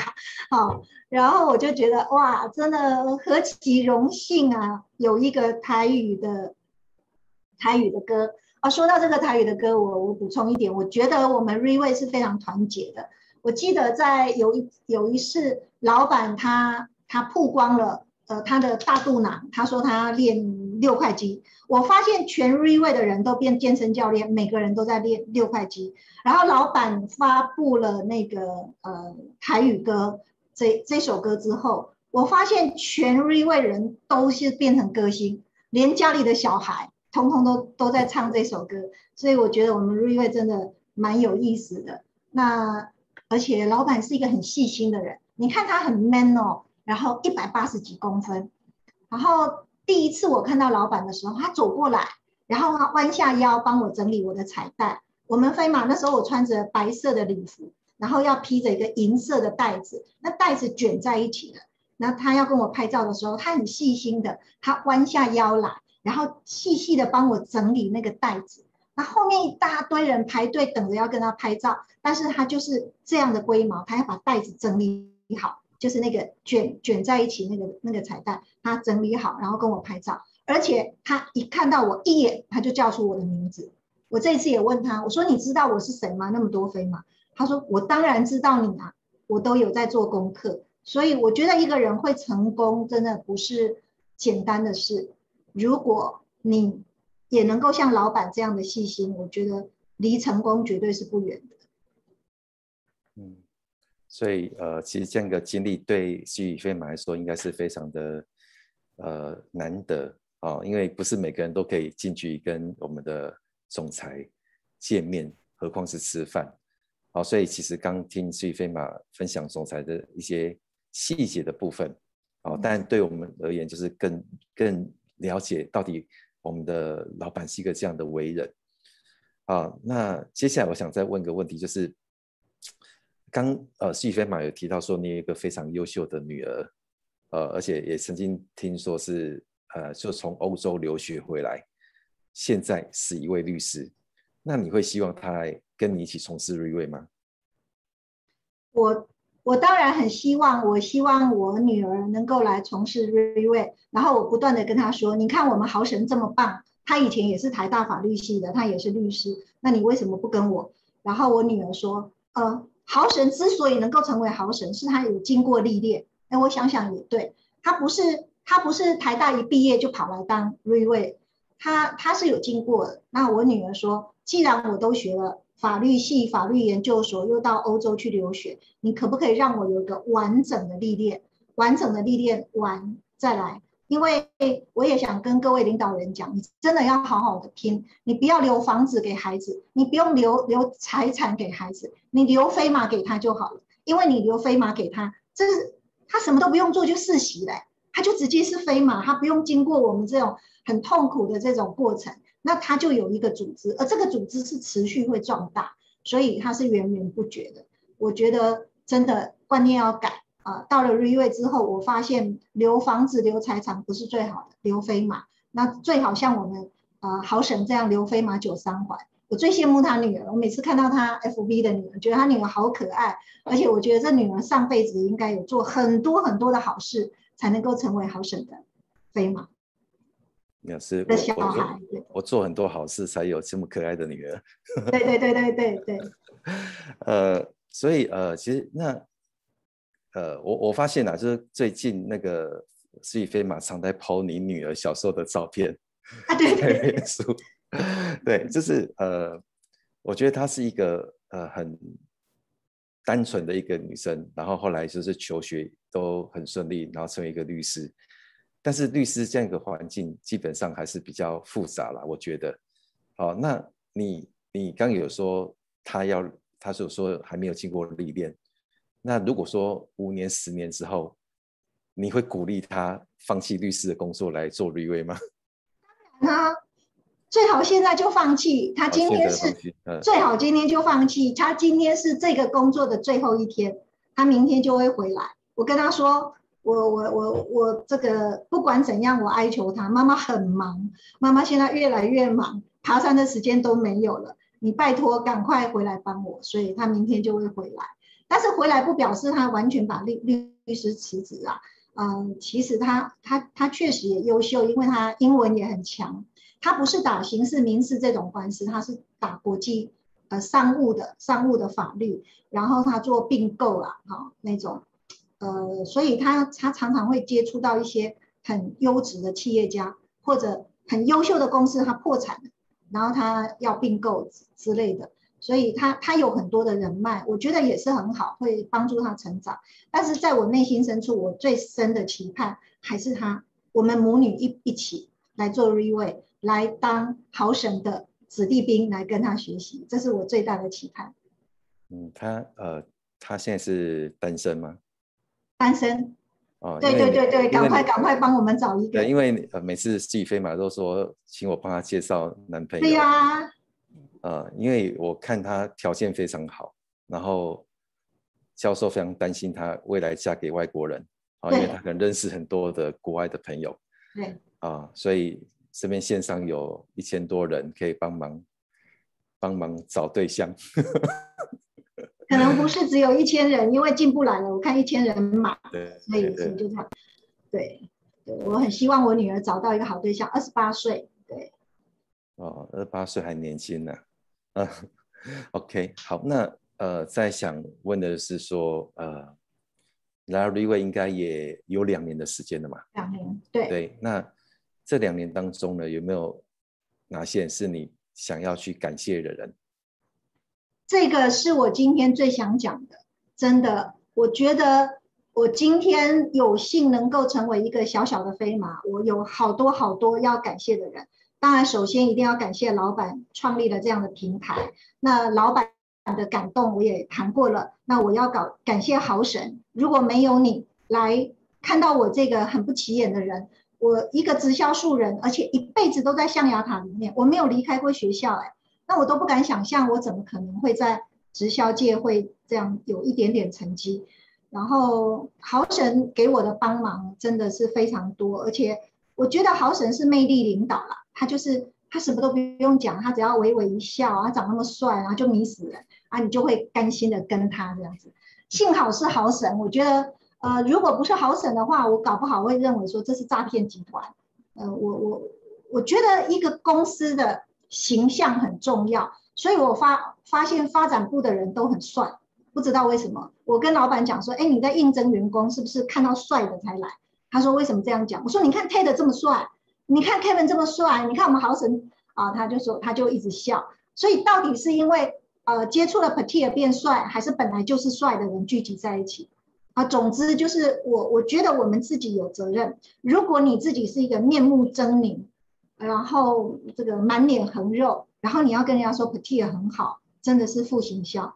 好，然后我就觉得哇，真的何其荣幸啊！有一个台语的台语的歌啊。说到这个台语的歌，我我补充一点，我觉得我们瑞威是非常团结的。我记得在有一有一次，老板他他曝光了呃他的大肚腩，他说他练六块肌。我发现全瑞位的人都变健身教练，每个人都在练六块肌。然后老板发布了那个呃台语歌这这首歌之后，我发现全瑞位人都是变成歌星，连家里的小孩通通都都在唱这首歌。所以我觉得我们瑞位真的蛮有意思的。那而且老板是一个很细心的人，你看他很 man 哦，然后一百八十几公分，然后。第一次我看到老板的时候，他走过来，然后他弯下腰帮我整理我的彩带。我们飞马那时候我穿着白色的礼服，然后要披着一个银色的袋子，那袋子卷在一起的。那他要跟我拍照的时候，他很细心的，他弯下腰来，然后细细的帮我整理那个袋子。那后面一大堆人排队等着要跟他拍照，但是他就是这样的龟毛，他要把袋子整理好。就是那个卷卷在一起那个那个彩蛋，他整理好，然后跟我拍照，而且他一看到我一眼，他就叫出我的名字。我这一次也问他，我说你知道我是谁吗？那么多飞马，他说我当然知道你啊，我都有在做功课。所以我觉得一个人会成功，真的不是简单的事。如果你也能够像老板这样的细心，我觉得离成功绝对是不远的。嗯，所以呃，其实这个经历对徐宇飞马来说，应该是非常的呃难得啊，因为不是每个人都可以近距离跟我们的总裁见面，何况是吃饭。好，所以其实刚听徐宇飞马分享总裁的一些细节的部分，哦，但对我们而言，就是更更了解到底。我们的老板是一个这样的为人，啊，那接下来我想再问个问题，就是刚呃，细飞马有提到说你有一个非常优秀的女儿，呃，而且也曾经听说是呃，就从欧洲留学回来，现在是一位律师，那你会希望她来跟你一起从事瑞瑞吗？我。我当然很希望，我希望我女儿能够来从事瑞瑞，然后我不断的跟她说：“你看我们豪神这么棒，他以前也是台大法律系的，他也是律师，那你为什么不跟我？”然后我女儿说：“呃，豪神之所以能够成为豪神，是他有经过历练。”哎，我想想也对，他不是他不是台大一毕业就跑来当瑞瑞，他他是有经过的。那我女儿说：“既然我都学了。”法律系、法律研究所，又到欧洲去留学，你可不可以让我有一个完整的历练？完整的历练完再来，因为我也想跟各位领导人讲，你真的要好好的拼，你不要留房子给孩子，你不用留留财产给孩子，你留飞马给他就好了，因为你留飞马给他，这是他什么都不用做就世袭嘞，他就直接是飞马，他不用经过我们这种很痛苦的这种过程。那它就有一个组织，而这个组织是持续会壮大，所以它是源源不绝的。我觉得真的观念要改啊！到了瑞瑞之后，我发现留房子、留财产不是最好的，留飞马。那最好像我们呃豪神这样留飞马九三环。我最羡慕他女儿，我每次看到他 FB 的女儿，觉得他女儿好可爱，而且我觉得这女儿上辈子应该有做很多很多的好事，才能够成为豪省的飞马。也是我我我做很多好事，才有这么可爱的女儿。对对对对对对。呃，所以呃，其实那呃，我我发现啊，就是最近那个思雨飞马常在抛你女儿小时候的照片。啊，对对对。对，就是呃，我觉得她是一个呃很单纯的一个女生，然后后来就是求学都很顺利，然后成为一个律师。但是律师这样一个环境基本上还是比较复杂了，我觉得。好，那你你刚有说他要，他所说还没有经过历练。那如果说五年、十年之后，你会鼓励他放弃律师的工作来做律师吗？当然啦，最好现在就放弃。他今天是最好今天就放弃。他今天是这个工作的最后一天，他明天就会回来。我跟他说。我我我我这个不管怎样，我哀求他，妈妈很忙，妈妈现在越来越忙，爬山的时间都没有了，你拜托赶快回来帮我，所以他明天就会回来。但是回来不表示他完全把律律律师辞职啊，嗯，其实他他他确实也优秀，因为他英文也很强，他不是打刑事民事这种官司，他是打国际呃商务的商务的法律，然后他做并购啊，哈那种。呃，所以他他常常会接触到一些很优质的企业家或者很优秀的公司，他破产了，然后他要并购之类的，所以他他有很多的人脉，我觉得也是很好，会帮助他成长。但是在我内心深处，我最深的期盼还是他，我们母女一一起来做 Reway，来当好省的子弟兵，来跟他学习，这是我最大的期盼。嗯，他呃，他现在是单身吗？单身哦，对对对对，赶快赶快帮我们找一个。对，因为呃每次季飞嘛都说请我帮他介绍男朋友。对呀。呃，因为我看他条件非常好，然后教授非常担心他未来嫁给外国人啊，因为他可能认识很多的国外的朋友。对。啊，所以这边线上有一千多人可以帮忙帮忙找对象。可能不是只有一千人，因为进不来了。我看一千人满，所以所以就他，对对，我很希望我女儿找到一个好对象，二十八岁，对。哦，二十八岁还年轻呢。嗯，OK，好，那呃，再想问的是说，呃，来到瑞威应该也有两年的时间了嘛？两年，对。对，那这两年当中呢，有没有哪些是你想要去感谢的人？这个是我今天最想讲的，真的，我觉得我今天有幸能够成为一个小小的飞马，我有好多好多要感谢的人。当然，首先一定要感谢老板创立了这样的平台。那老板的感动我也谈过了。那我要搞感谢豪神，如果没有你来看到我这个很不起眼的人，我一个直销素人，而且一辈子都在象牙塔里面，我没有离开过学校，哎，那我都不敢想象我怎么可能会在直销界会这样有一点点成绩。然后豪神给我的帮忙真的是非常多，而且我觉得豪神是魅力领导了。他就是他什么都不用讲，他只要微微一笑，他长那么帅，然后就迷死人啊，你就会甘心的跟他这样子。幸好是豪神，我觉得呃，如果不是豪神的话，我搞不好会认为说这是诈骗集团。呃，我我我觉得一个公司的形象很重要，所以我发发现发展部的人都很帅，不知道为什么。我跟老板讲说，哎，你在应征员工是不是看到帅的才来？他说为什么这样讲？我说你看 Ted 这么帅。你看 Kevin 这么帅，你看我们豪神啊，他就说他就一直笑。所以到底是因为呃接触了 Peter 变帅，还是本来就是帅的人聚集在一起啊？总之就是我我觉得我们自己有责任。如果你自己是一个面目狰狞，然后这个满脸横肉，然后你要跟人家说 Peter 很好，真的是负形象。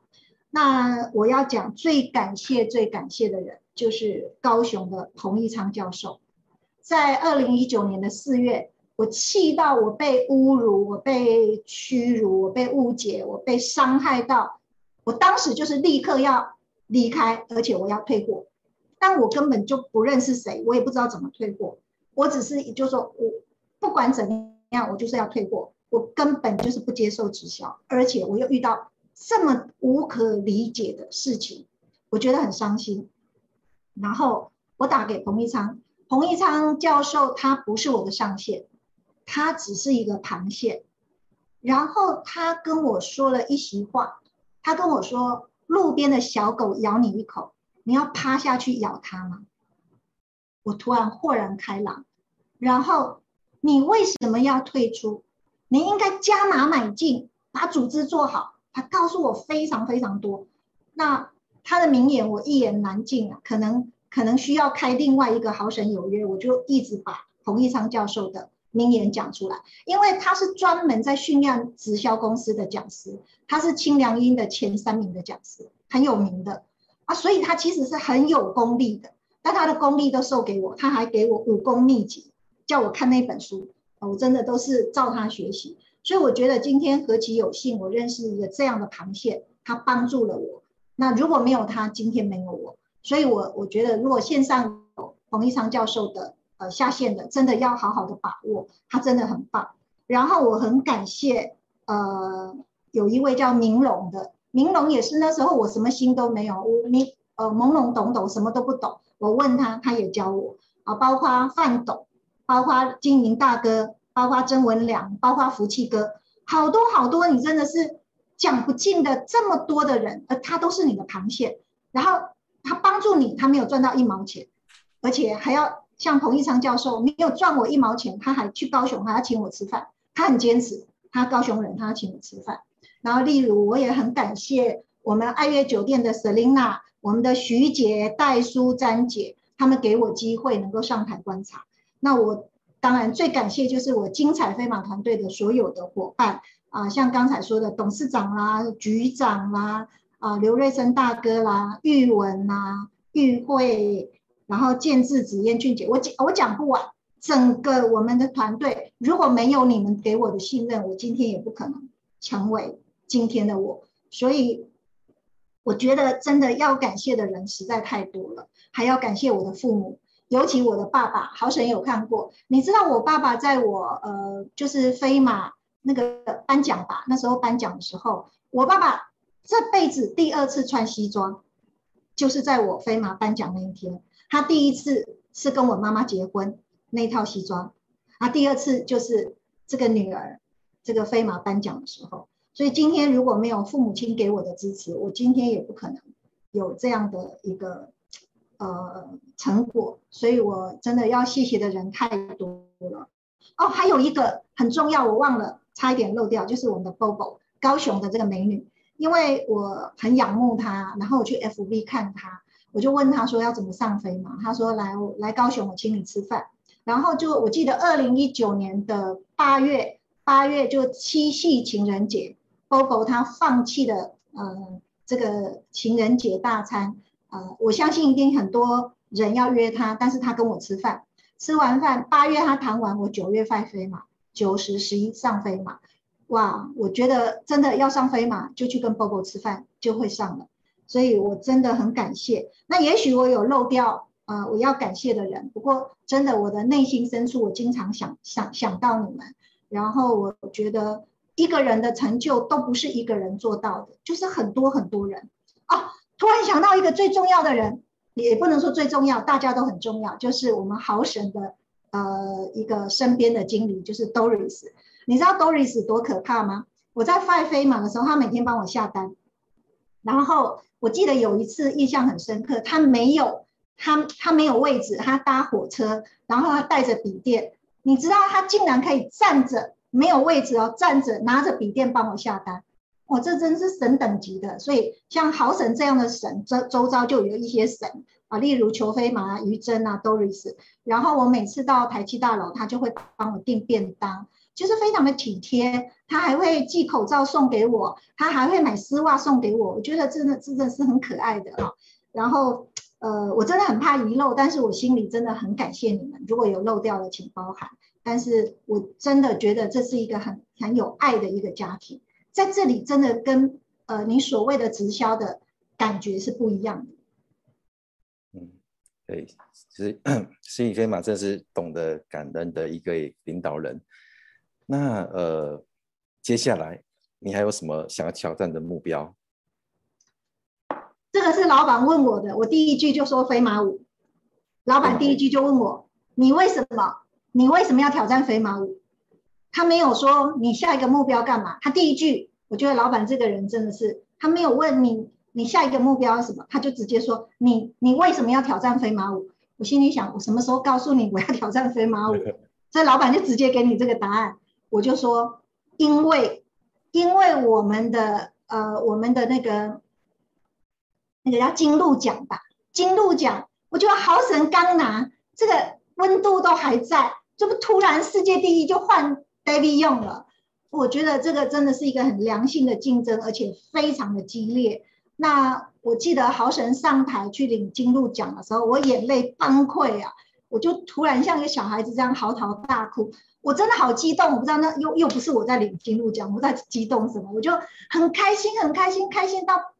那我要讲最感谢最感谢的人，就是高雄的彭义昌教授。在二零一九年的四月，我气到我被侮辱，我被屈辱，我被误解，我被伤害到，我当时就是立刻要离开，而且我要退货，但我根本就不认识谁，我也不知道怎么退货，我只是就说我不管怎样，我就是要退货，我根本就是不接受直销，而且我又遇到这么无可理解的事情，我觉得很伤心，然后我打给彭一昌。彭一昌教授，他不是我的上线，他只是一个螃蟹。然后他跟我说了一席话，他跟我说：“路边的小狗咬你一口，你要趴下去咬它吗？”我突然豁然开朗。然后你为什么要退出？你应该加码买进，把组织做好。他告诉我非常非常多。那他的名言我一言难尽啊，可能。可能需要开另外一个好神有约，我就一直把彭一昌教授的名言讲出来，因为他是专门在训练直销公司的讲师，他是清凉音的前三名的讲师，很有名的啊，所以他其实是很有功力的。但他的功力都授给我，他还给我武功秘籍，叫我看那本书，我真的都是照他学习。所以我觉得今天何其有幸，我认识一个这样的螃蟹，他帮助了我。那如果没有他，今天没有我。所以，我我觉得，如果线上有彭一昌教授的呃下线的，真的要好好的把握，他真的很棒。然后我很感谢呃有一位叫明龙的，明龙也是那时候我什么心都没有，我明呃懵懵懂懂什么都不懂，我问他，他也教我啊，包括范董，包括金营大哥，包括曾文良，包括福气哥，好多好多，你真的是讲不尽的这么多的人，呃，他都是你的螃蟹，然后。他帮助你，他没有赚到一毛钱，而且还要像彭一昌教授没有赚我一毛钱，他还去高雄还要请我吃饭，他很坚持，他高雄人，他要请我吃饭。然后例如我也很感谢我们爱悦酒店的 Selina，我们的徐姐、戴淑、詹姐，他们给我机会能够上台观察。那我当然最感谢就是我精彩飞马团队的所有的伙伴啊，像刚才说的董事长啦、局长啦。啊，刘瑞生大哥啦，玉文呐，玉慧，然后建志子、燕俊姐，我讲我讲不完。整个我们的团队，如果没有你们给我的信任，我今天也不可能成为今天的我。所以，我觉得真的要感谢的人实在太多了，还要感谢我的父母，尤其我的爸爸。好神有看过，你知道我爸爸在我呃，就是飞马那个颁奖吧，那时候颁奖的时候，我爸爸。这辈子第二次穿西装，就是在我飞马颁奖那一天。他第一次是跟我妈妈结婚那套西装，啊，第二次就是这个女儿这个飞马颁奖的时候。所以今天如果没有父母亲给我的支持，我今天也不可能有这样的一个呃成果，所以我真的要谢谢的人太多了。哦，还有一个很重要，我忘了，差一点漏掉，就是我们的 Bobo 高雄的这个美女，因为我很仰慕她，然后我去 FB 看她，我就问她说要怎么上飞嘛，她说来来高雄我请你吃饭，然后就我记得二零一九年的八月八月就七夕情人节，Bobo 她放弃了呃这个情人节大餐，呃我相信一定很多人要约他，但是他跟我吃饭。吃完饭，八月他谈完，我九月快飞马，九十十一上飞马，哇！我觉得真的要上飞马，就去跟 Bobo 吃饭就会上了，所以我真的很感谢。那也许我有漏掉呃我要感谢的人，不过真的我的内心深处，我经常想想想到你们，然后我觉得一个人的成就都不是一个人做到的，就是很多很多人哦。突然想到一个最重要的人。也不能说最重要，大家都很重要。就是我们豪神的呃一个身边的经理，就是 Doris。你知道 Doris 多可怕吗？我在 Five 飞马的时候，他每天帮我下单。然后我记得有一次印象很深刻，他没有他他没有位置，他搭火车，然后他带着笔电。你知道他竟然可以站着，没有位置哦，站着拿着笔电帮我下单。哇，这真是神等级的，所以像豪神这样的神，周周遭就有一些神啊，例如裘飞马、于真啊、Doris。然后我每次到台积大楼，他就会帮我订便当，就是非常的体贴。他还会寄口罩送给我，他还会买丝袜送给我，我觉得真的真的是很可爱的啊。然后呃，我真的很怕遗漏，但是我心里真的很感谢你们。如果有漏掉的，请包涵。但是我真的觉得这是一个很很有爱的一个家庭。在这里真的跟呃你所谓的直销的感觉是不一样的。嗯，对，其实 施以飞嘛，真是懂得感恩的一个领导人。那呃，接下来你还有什么想要挑战的目标？这个是老板问我的，我第一句就说飞马舞。老板第一句就问我，你为什么？你为什么要挑战飞马舞？他没有说你下一个目标干嘛？他第一句，我觉得老板这个人真的是，他没有问你你下一个目标是什么，他就直接说你你为什么要挑战飞马舞？我心里想，我什么时候告诉你我要挑战飞马舞？所以老板就直接给你这个答案，我就说因为因为我们的呃我们的那个那个叫金鹿奖吧，金鹿奖，我觉得豪神刚拿这个温度都还在，这不突然世界第一就换。David 用了，我觉得这个真的是一个很良性的竞争，而且非常的激烈。那我记得豪神上台去领金鹿奖的时候，我眼泪崩溃啊！我就突然像一个小孩子这样嚎啕大哭，我真的好激动。我不知道那又又不是我在领金鹿奖，我在激动什么？我就很开心，很开心，开心到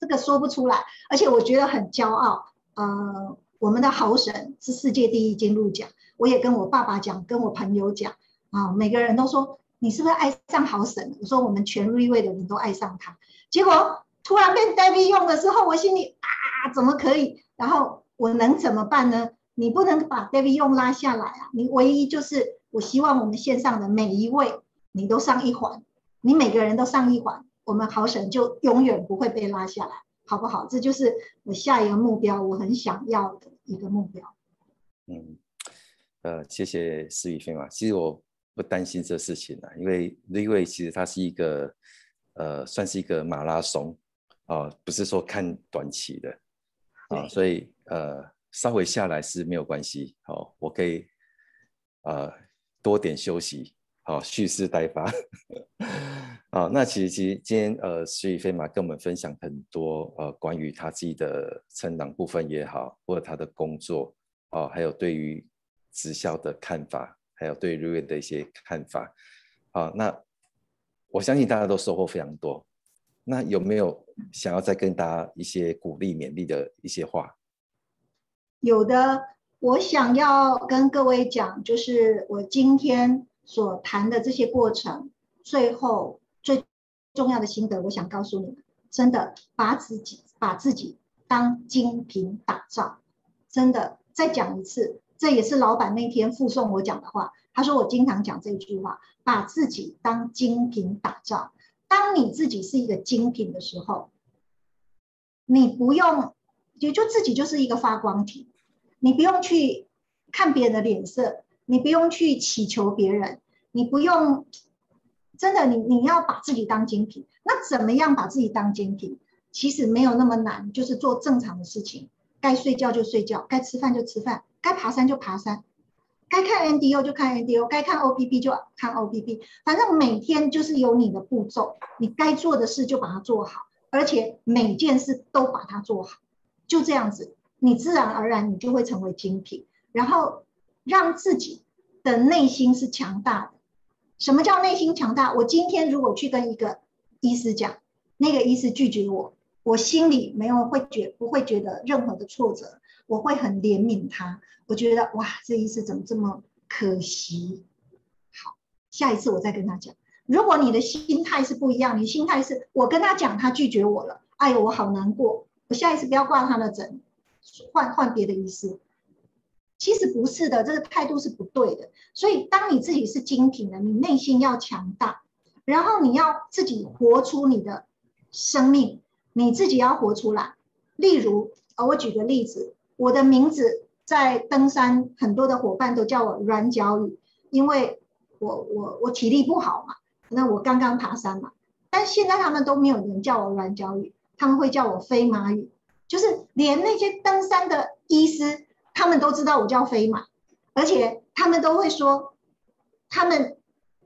这个说不出来，而且我觉得很骄傲。呃，我们的豪神是世界第一金鹿奖，我也跟我爸爸讲，跟我朋友讲。啊，每个人都说你是不是爱上好神？我说我们全瑞位的人都爱上他。结果突然被 David 用的时候，我心里啊，怎么可以？然后我能怎么办呢？你不能把 David 用拉下来啊！你唯一就是我希望我们线上的每一位，你都上一环，你每个人都上一环，我们好神就永远不会被拉下来，好不好？这就是我下一个目标，我很想要的一个目标。嗯，呃，谢谢施宇飞嘛。其实我。不担心这事情啊，因为因为其实它是一个，呃，算是一个马拉松啊，不是说看短期的啊，所以呃，稍微下来是没有关系，好，我可以呃多点休息，好，蓄势待发 啊。那其实其实今天呃，徐宇飞马跟我们分享很多呃关于他自己的成长部分也好，或者他的工作啊，还有对于直销的看法。还有对瑞瑞的一些看法，好，那我相信大家都收获非常多。那有没有想要再跟大家一些鼓励勉励的一些话？有的，我想要跟各位讲，就是我今天所谈的这些过程，最后最重要的心得，我想告诉你们：真的把自己把自己当精品打造。真的，再讲一次。这也是老板那天附送我讲的话。他说我经常讲这句话，把自己当精品打造。当你自己是一个精品的时候，你不用也就自己就是一个发光体，你不用去看别人的脸色，你不用去祈求别人，你不用真的你你要把自己当精品。那怎么样把自己当精品？其实没有那么难，就是做正常的事情，该睡觉就睡觉，该吃饭就吃饭，该爬山就爬山，该看 NDO 就看 NDO，该看 OPP 就看 OPP，反正每天就是有你的步骤，你该做的事就把它做好，而且每件事都把它做好，就这样子，你自然而然你就会成为精品，然后让自己的内心是强大的。什么叫内心强大？我今天如果去跟一个医师讲，那个医师拒绝我。我心里没有会觉不会觉得任何的挫折，我会很怜悯他。我觉得哇，这一次怎么这么可惜？好，下一次我再跟他讲。如果你的心态是不一样，你心态是我跟他讲，他拒绝我了，哎呦，我好难过。我下一次不要挂他的诊，换换别的医师。其实不是的，这个态度是不对的。所以，当你自己是精品的，你内心要强大，然后你要自己活出你的生命。你自己要活出来。例如，呃，我举个例子，我的名字在登山，很多的伙伴都叫我软脚鱼，因为我我我体力不好嘛。那我刚刚爬山嘛，但现在他们都没有人叫我软脚鱼，他们会叫我飞马鱼，就是连那些登山的医师，他们都知道我叫飞马，而且他们都会说，他们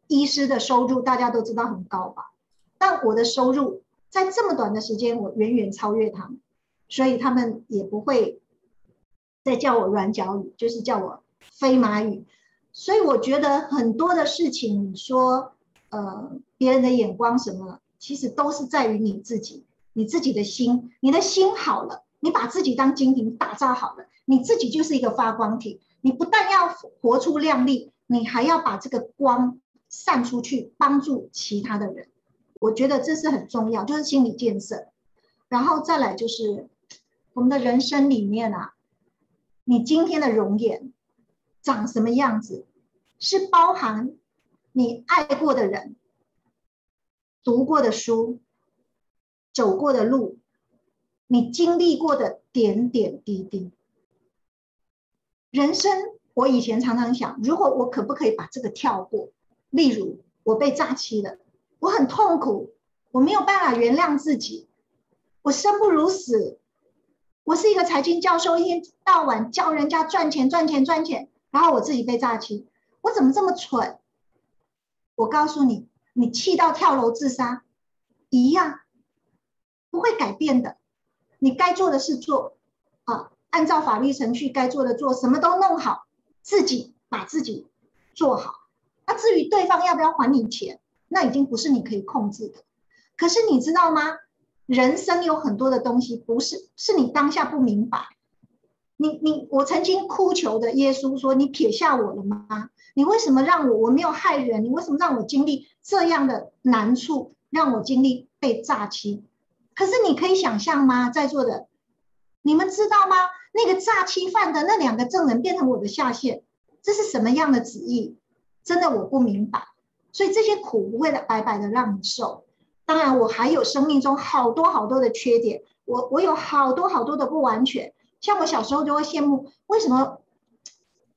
医师的收入大家都知道很高吧，但我的收入。在这么短的时间，我远远超越他们，所以他们也不会再叫我软脚鱼，就是叫我飞马鱼。所以我觉得很多的事情，你说呃别人的眼光什么，其实都是在于你自己，你自己的心，你的心好了，你把自己当精品打造好了，你自己就是一个发光体。你不但要活出亮丽，你还要把这个光散出去，帮助其他的人。我觉得这是很重要，就是心理建设，然后再来就是我们的人生里面啊，你今天的容颜长什么样子，是包含你爱过的人、读过的书、走过的路、你经历过的点点滴滴。人生，我以前常常想，如果我可不可以把这个跳过？例如，我被诈欺了。我很痛苦，我没有办法原谅自己，我生不如死。我是一个财经教授，一天到晚教人家赚钱、赚钱、赚钱，然后我自己被诈欺，我怎么这么蠢？我告诉你，你气到跳楼自杀一样，不会改变的。你该做的事做啊，按照法律程序该做的做，什么都弄好，自己把自己做好。那至于对方要不要还你钱？那已经不是你可以控制的，可是你知道吗？人生有很多的东西不是是你当下不明白。你你我曾经哭求的耶稣说：“你撇下我了吗？你为什么让我我没有害人？你为什么让我经历这样的难处，让我经历被诈欺？可是你可以想象吗？在座的你们知道吗？那个诈欺犯的那两个证人变成我的下线，这是什么样的旨意？真的我不明白。”所以这些苦不会白白的让你受，当然我还有生命中好多好多的缺点，我我有好多好多的不完全。像我小时候就会羡慕，为什么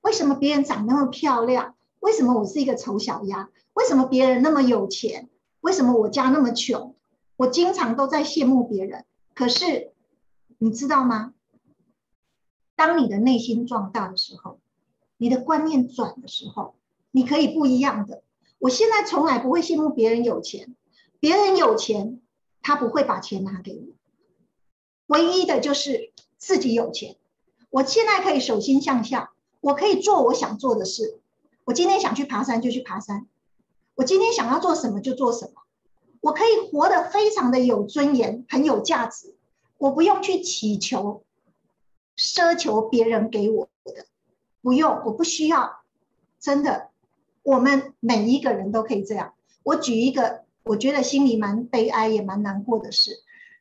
为什么别人长那么漂亮？为什么我是一个丑小鸭？为什么别人那么有钱？为什么我家那么穷？我经常都在羡慕别人。可是你知道吗？当你的内心壮大的时候，你的观念转的时候，你可以不一样的。我现在从来不会羡慕别人有钱，别人有钱，他不会把钱拿给我。唯一的就是自己有钱。我现在可以手心向下，我可以做我想做的事。我今天想去爬山就去爬山，我今天想要做什么就做什么。我可以活得非常的有尊严，很有价值。我不用去祈求、奢求别人给我的，不用，我不需要，真的。我们每一个人都可以这样。我举一个我觉得心里蛮悲哀也蛮难过的事，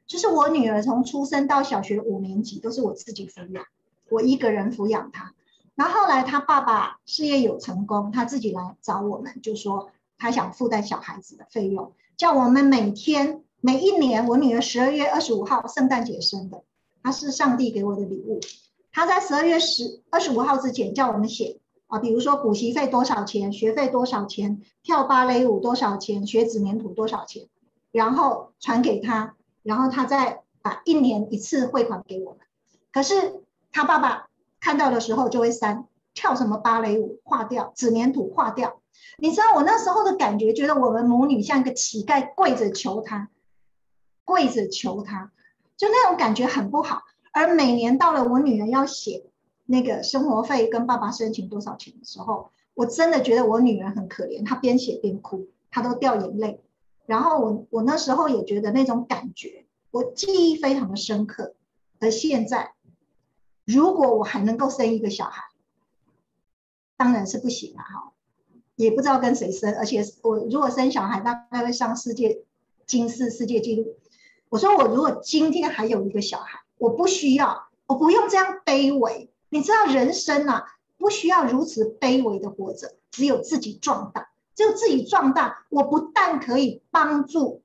就是我女儿从出生到小学五年级都是我自己抚养，我一个人抚养她。然后后来她爸爸事业有成功，他自己来找我们，就说他想负担小孩子的费用，叫我们每天每一年，我女儿十二月二十五号圣诞节生的，她是上帝给我的礼物。她在十二月十二十五号之前叫我们写啊，比如说补习费多少钱，学费多少钱，跳芭蕾舞多少钱，学纸黏土多少钱，然后传给他，然后他再把一年一次汇款给我们。可是他爸爸看到的时候就会删，跳什么芭蕾舞划掉，纸黏土划掉。你知道我那时候的感觉，觉得我们母女像一个乞丐跪着求他，跪着求他，就那种感觉很不好。而每年到了我女儿要写那个生活费跟爸爸申请多少钱的时候，我真的觉得我女儿很可怜，她边写边哭，她都掉眼泪。然后我我那时候也觉得那种感觉，我记忆非常的深刻。而现在，如果我还能够生一个小孩，当然是不行了哈。也不知道跟谁生，而且我如果生小孩，大概会上世界金世世界纪录。我说我如果今天还有一个小孩，我不需要，我不用这样卑微。你知道人生啊，不需要如此卑微的活着，只有自己壮大，只有自己壮大。我不但可以帮助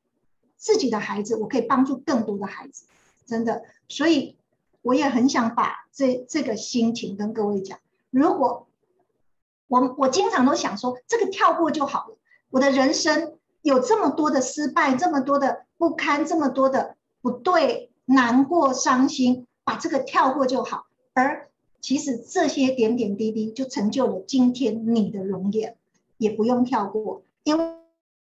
自己的孩子，我可以帮助更多的孩子，真的。所以我也很想把这这个心情跟各位讲，如果。我我经常都想说，这个跳过就好了。我的人生有这么多的失败，这么多的不堪，这么多的不对，难过、伤心，把这个跳过就好。而其实这些点点滴滴，就成就了今天你的容颜。也不用跳过，因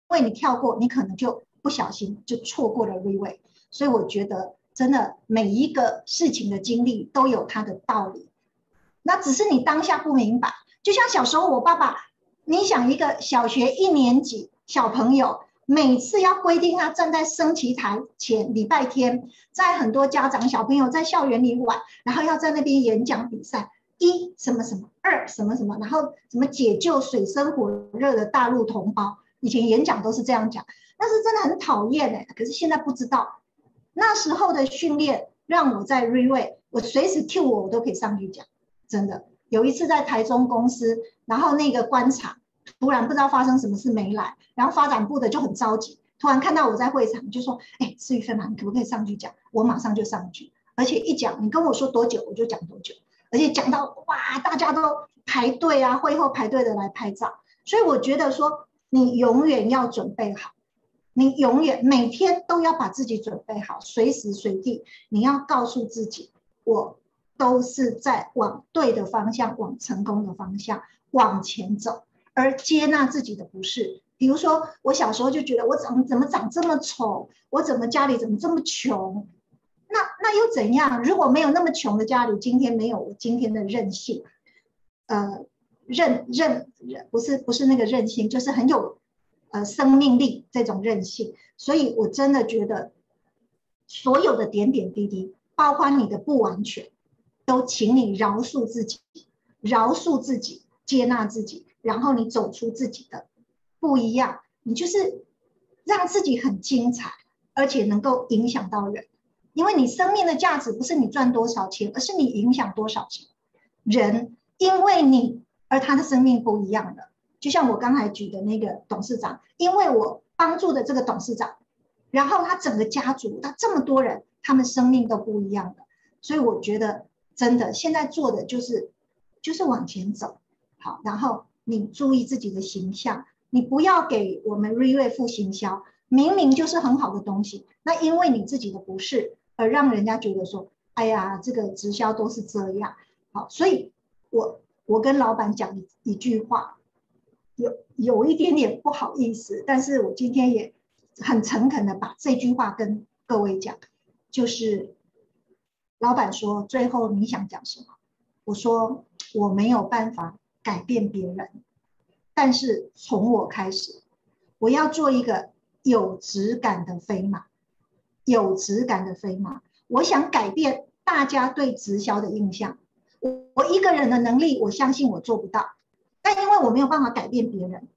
为你跳过，你可能就不小心就错过了 r e w a y 所以我觉得，真的每一个事情的经历都有它的道理，那只是你当下不明白。就像小时候，我爸爸，你想一个小学一年级小朋友，每次要规定他站在升旗台前，礼拜天，在很多家长小朋友在校园里玩，然后要在那边演讲比赛，一什么什么，二什么什么，然后什么解救水深火热的大陆同胞，以前演讲都是这样讲，但是真的很讨厌哎，可是现在不知道，那时候的训练让我在 reway，，我随时 Q 我，我都可以上去讲，真的。有一次在台中公司，然后那个官场突然不知道发生什么事没来，然后发展部的就很着急，突然看到我在会场就说：“哎，施玉芬啊，你可不可以上去讲？”我马上就上去，而且一讲你跟我说多久我就讲多久，而且讲到哇，大家都排队啊，会后排队的来拍照，所以我觉得说你永远要准备好，你永远每天都要把自己准备好，随时随地你要告诉自己我。都是在往对的方向，往成功的方向往前走，而接纳自己的不是。比如说，我小时候就觉得我怎怎么长这么丑，我怎么家里怎么这么穷？那那又怎样？如果没有那么穷的家里，今天没有我今天的韧性，呃，韧韧韧不是不是那个韧性，就是很有呃生命力这种韧性。所以我真的觉得，所有的点点滴滴，包括你的不完全。都请你饶恕自己，饶恕自己，接纳自己，然后你走出自己的不一样，你就是让自己很精彩，而且能够影响到人。因为你生命的价值不是你赚多少钱，而是你影响多少钱。人因为你而他的生命不一样的，就像我刚才举的那个董事长，因为我帮助的这个董事长，然后他整个家族，他这么多人，他们生命都不一样的。所以我觉得。真的，现在做的就是就是往前走，好，然后你注意自己的形象，你不要给我们瑞瑞付行销，明明就是很好的东西，那因为你自己的不是，而让人家觉得说，哎呀，这个直销都是这样，好，所以我我跟老板讲一一句话，有有一点点不好意思，但是我今天也很诚恳的把这句话跟各位讲，就是。老板说：“最后你想讲什么？”我说：“我没有办法改变别人，但是从我开始，我要做一个有质感的飞马，有质感的飞马。我想改变大家对直销的印象。我我一个人的能力，我相信我做不到。但因为我没有办法改变别人，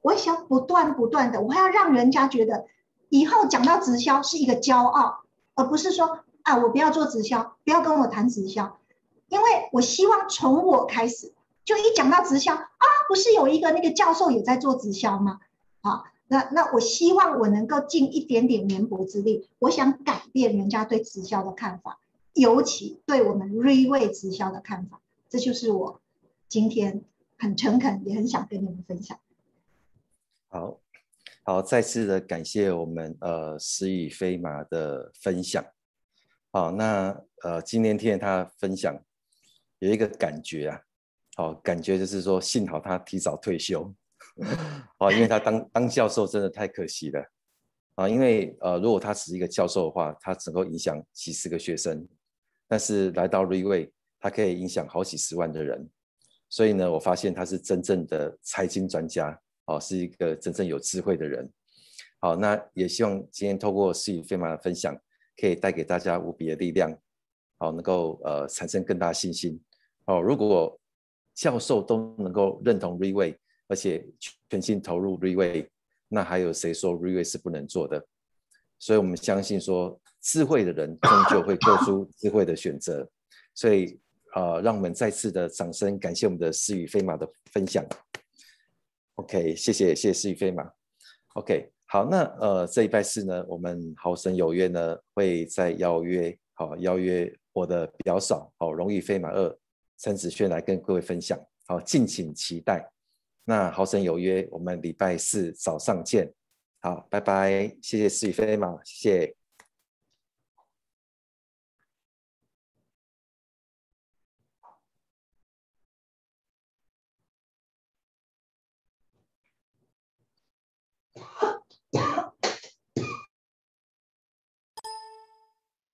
我想不断不断的，我还要让人家觉得以后讲到直销是一个骄傲，而不是说。”啊，我不要做直销，不要跟我谈直销，因为我希望从我开始，就一讲到直销啊，不是有一个那个教授也在做直销吗？好，那那我希望我能够尽一点点绵薄之力，我想改变人家对直销的看法，尤其对我们瑞味直销的看法。这就是我今天很诚恳，也很想跟你们分享。好，好，再次的感谢我们呃石宇飞马的分享。好，那呃今天听他分享，有一个感觉啊，好，感觉就是说，幸好他提早退休，好，因为他当当教授真的太可惜了啊，因为呃如果他只是一个教授的话，他只够影响几十个学生，但是来到瑞威，他可以影响好几十万的人，所以呢，我发现他是真正的财经专家，哦，是一个真正有智慧的人。好，那也希望今天透过思雨飞马的分享。可以带给大家无比的力量，好，能够呃产生更大信心。哦，如果教授都能够认同 Reway，而且全心投入 Reway，那还有谁说 Reway 是不能做的？所以我们相信说，智慧的人终究会做出智慧的选择。所以呃，让我们再次的掌声感谢我们的思雨飞马的分享。OK，谢谢谢谢思雨飞马。OK。好，那呃这一拜四呢，我们好神有约呢，会再邀约，好邀约我的表嫂，好荣誉飞马二陈子轩来跟各位分享，好敬请期待。那豪神有约，我们礼拜四早上见，好，拜拜，谢谢思雨飞马，谢谢。